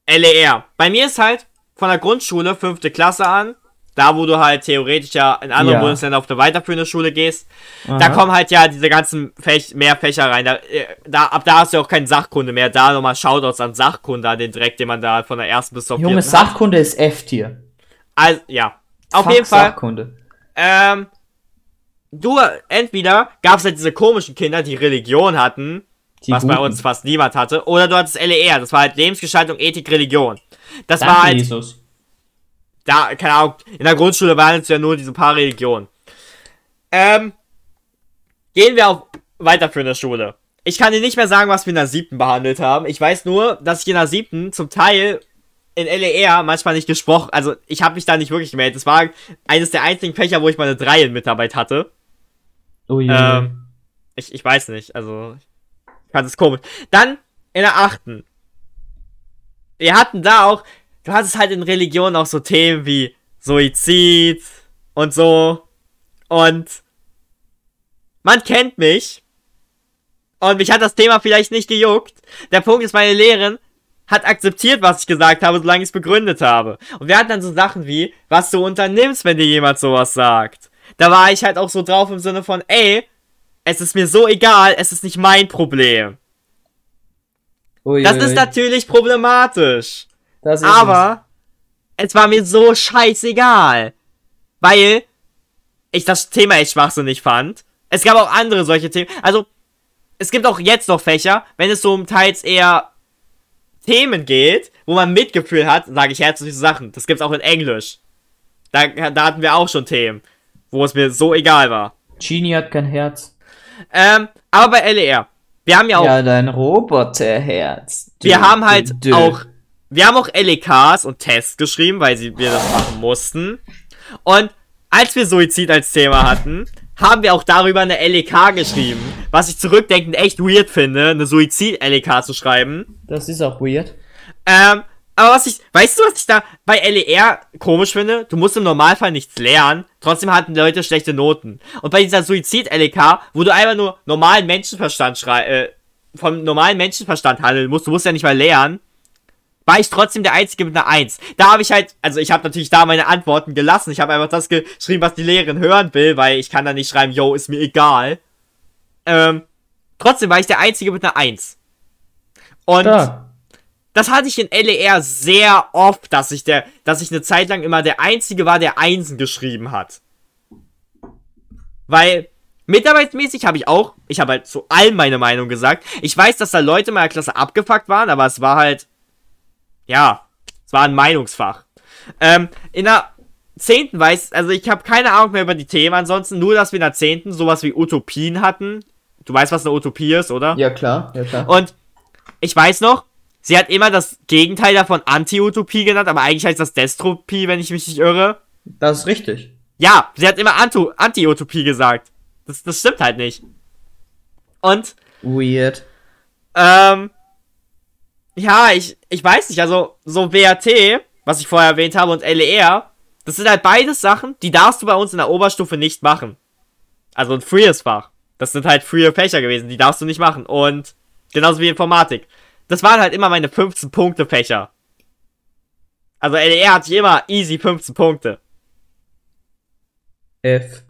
LER. Bei mir ist halt von der Grundschule, fünfte Klasse an, da wo du halt theoretisch ja in anderen Ja. Bundesländern auf eine weiterführende Schule gehst, da Aha. kommen halt ja diese ganzen Fäch mehr Fächer rein. Da, äh, da, ab da hast du ja auch keine Sachkunde mehr. Da nochmal Shoutouts an Sachkunde, an den Direkt, den man da von der ersten bis zur Junge, vierten hat. Sachkunde ist F-Tier. Also, ja. Auf Fuck jeden Fall. Sachkunde. Ähm, du, entweder gab es halt diese komischen Kinder, die Religion hatten, Die was bei Guten. uns fast niemand hatte, oder du hattest LER, das war halt Lebensgestaltung, Ethik, Religion. Das Danke, war halt, Jesus. Da, keine Ahnung, in der Grundschule waren es ja nur diese paar Religionen. Ähm, gehen wir auf weiterführende Schule. Ich kann dir nicht mehr sagen, was wir in der siebten behandelt haben. Ich weiß nur, dass ich in der siebten zum Teil in LER manchmal nicht gesprochen, also ich habe mich da nicht wirklich gemeldet. Das war eines der einzigen Fächer, wo ich mal eine 3 in Mitarbeit hatte. Oh je. Ähm, ich, ich weiß nicht, also ich fand es komisch. Dann in der achten. Wir hatten da auch, du hattest halt in Religion auch so Themen wie Suizid und so. Und man kennt mich. Und mich hat das Thema vielleicht nicht gejuckt. Der Punkt ist, meine Lehrerin hat akzeptiert, was ich gesagt habe, solange ich es begründet habe. Und wir hatten dann so Sachen wie, was du unternimmst, wenn dir jemand sowas sagt. Da war ich halt auch so drauf im Sinne von, ey, es ist mir so egal, es ist nicht mein Problem. Ui, Das ui, ist natürlich problematisch. Das ist Aber es war mir so scheißegal. Weil ich das Thema echt schwachsinnig fand. Es gab auch andere solche Themen. Also, es gibt auch jetzt noch Fächer, wenn es so um teils eher Themen geht, wo man Mitgefühl hat, sage ich herzliche Sachen. Das gibt's auch in Englisch. Da, da hatten wir auch schon Themen, wo es mir so egal war. es. Genie hat kein Herz. Ähm, aber bei LER, wir haben ja auch Ja, dein Roboterherz. wir haben halt dö. auch, wir haben auch LEKs und Tests geschrieben, weil sie, wir das machen mussten. Und als wir Suizid als Thema hatten, haben wir auch darüber eine LEK geschrieben. Was ich zurückdenkend echt weird finde, eine Suizid-LEK zu schreiben. Das ist auch weird. Ähm, aber was ich, weißt du, was ich da bei LER komisch finde? Du musst im Normalfall nichts lernen, trotzdem hatten die Leute schlechte Noten. Und bei dieser Suizid-LEK, wo du einfach nur normalen Menschenverstand schrei äh, vom normalen Menschenverstand handeln musst, du musst ja nicht mal lernen, war ich trotzdem der Einzige mit einer 1. Da habe ich halt, also ich habe natürlich da meine Antworten gelassen. Ich habe einfach das geschrieben, was die Lehrerin hören will, weil ich kann da nicht schreiben, yo, ist mir egal. Ähm, trotzdem war ich der Einzige mit einer 1. Und Da. das hatte ich in LER sehr oft, dass ich der, dass ich eine Zeit lang immer der Einzige war, der Einsen geschrieben hat. Weil mitarbeitsmäßig habe ich auch, ich habe halt zu allem meine Meinung gesagt. Ich weiß, dass da Leute in meiner Klasse abgefuckt waren, aber es war halt, ja, es war ein Meinungsfach. Ähm, in der zehnten weiß, also ich habe keine Ahnung mehr über die Themen, ansonsten nur, dass wir in der zehnten sowas wie Utopien hatten. Du weißt, was eine Utopie ist, oder? Ja, klar, ja, klar. Und ich weiß noch, sie hat immer das Gegenteil davon Anti-Utopie genannt, aber eigentlich heißt das Dystopie, wenn ich mich nicht irre. Das ist richtig. Ja, sie hat immer Anti-Utopie gesagt. Das, das stimmt halt nicht. Und, Weird. ähm, ja, ich, ich weiß nicht, also so WAT, was ich vorher erwähnt habe, und LER, das sind halt beides Sachen, die darfst du bei uns in der Oberstufe nicht machen. Also ein frees Fach. Das sind halt free Fächer gewesen, die darfst du nicht machen. Und genauso wie Informatik. Das waren halt immer meine 15 Punkte Fächer. Also LER hatte ich immer easy 15 Punkte. F.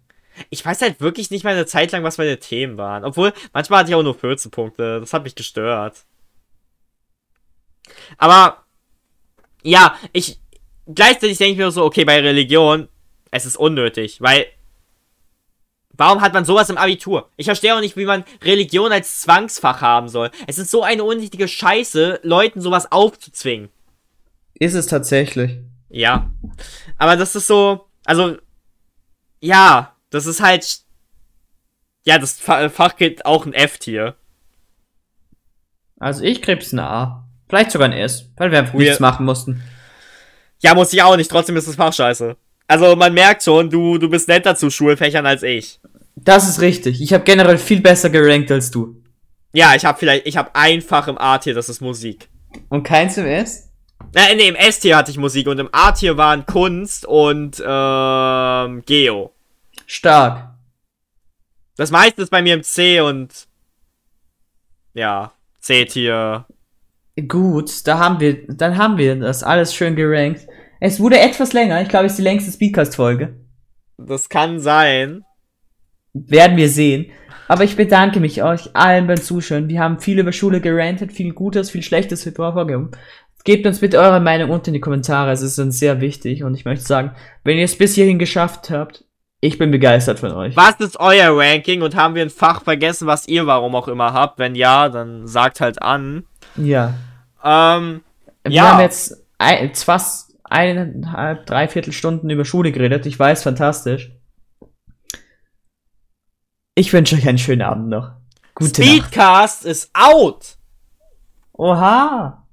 Ich weiß halt wirklich nicht mal eine Zeit lang, was meine Themen waren. Obwohl, manchmal hatte ich auch nur 14 Punkte. Das hat mich gestört. Aber, ja, ich, gleichzeitig denke ich mir so, okay, bei Religion, es ist unnötig, weil, warum hat man sowas im Abitur? Ich verstehe auch nicht, wie man Religion als Zwangsfach haben soll. Es ist so eine unnötige Scheiße, Leuten sowas aufzuzwingen. Ist es tatsächlich. Ja. Aber das ist so, also, ja, das ist halt, ja, das Fa- Fach geht auch ein F-Tier. Also ich krieg's eine A. Vielleicht sogar ein S, weil wir einfach nichts machen mussten. Ja, muss ich auch nicht, trotzdem ist das Fach scheiße. Also, man merkt schon, du, du bist netter zu Schulfächern als ich. Das ist richtig. Ich habe generell viel besser gerankt als du. Ja, ich habe vielleicht, ich habe einfach im A-Tier, das ist Musik. Und keins im S? Äh, nee, im S-Tier hatte ich Musik und im A-Tier waren Kunst und ähm, Geo. Stark. Das meiste ist bei mir im C und ja, C-Tier. Gut, da haben wir, dann haben wir das alles schön gerankt. Es wurde etwas länger, ich glaube, es ist die längste Speedcast-Folge. Das kann sein. Werden wir sehen. Aber ich bedanke mich euch allen beim Zuschauen. Wir haben viel über Schule gerantet, viel Gutes, viel Schlechtes hervorgehoben. Gebt uns bitte eure Meinung unten in die Kommentare, es ist uns sehr wichtig und ich möchte sagen, wenn ihr es bis hierhin geschafft habt, ich bin begeistert von euch. Was ist euer Ranking und haben wir ein Fach vergessen, was ihr warum auch immer habt? Wenn ja, dann sagt halt an. Ja. Ähm, Wir Ja. haben jetzt ein, jetzt fast eineinhalb, dreiviertel Stunden über Schule geredet. Ich weiß, fantastisch. Ich wünsche euch einen schönen Abend noch. Gute Nacht. Speedcast ist out! Oha!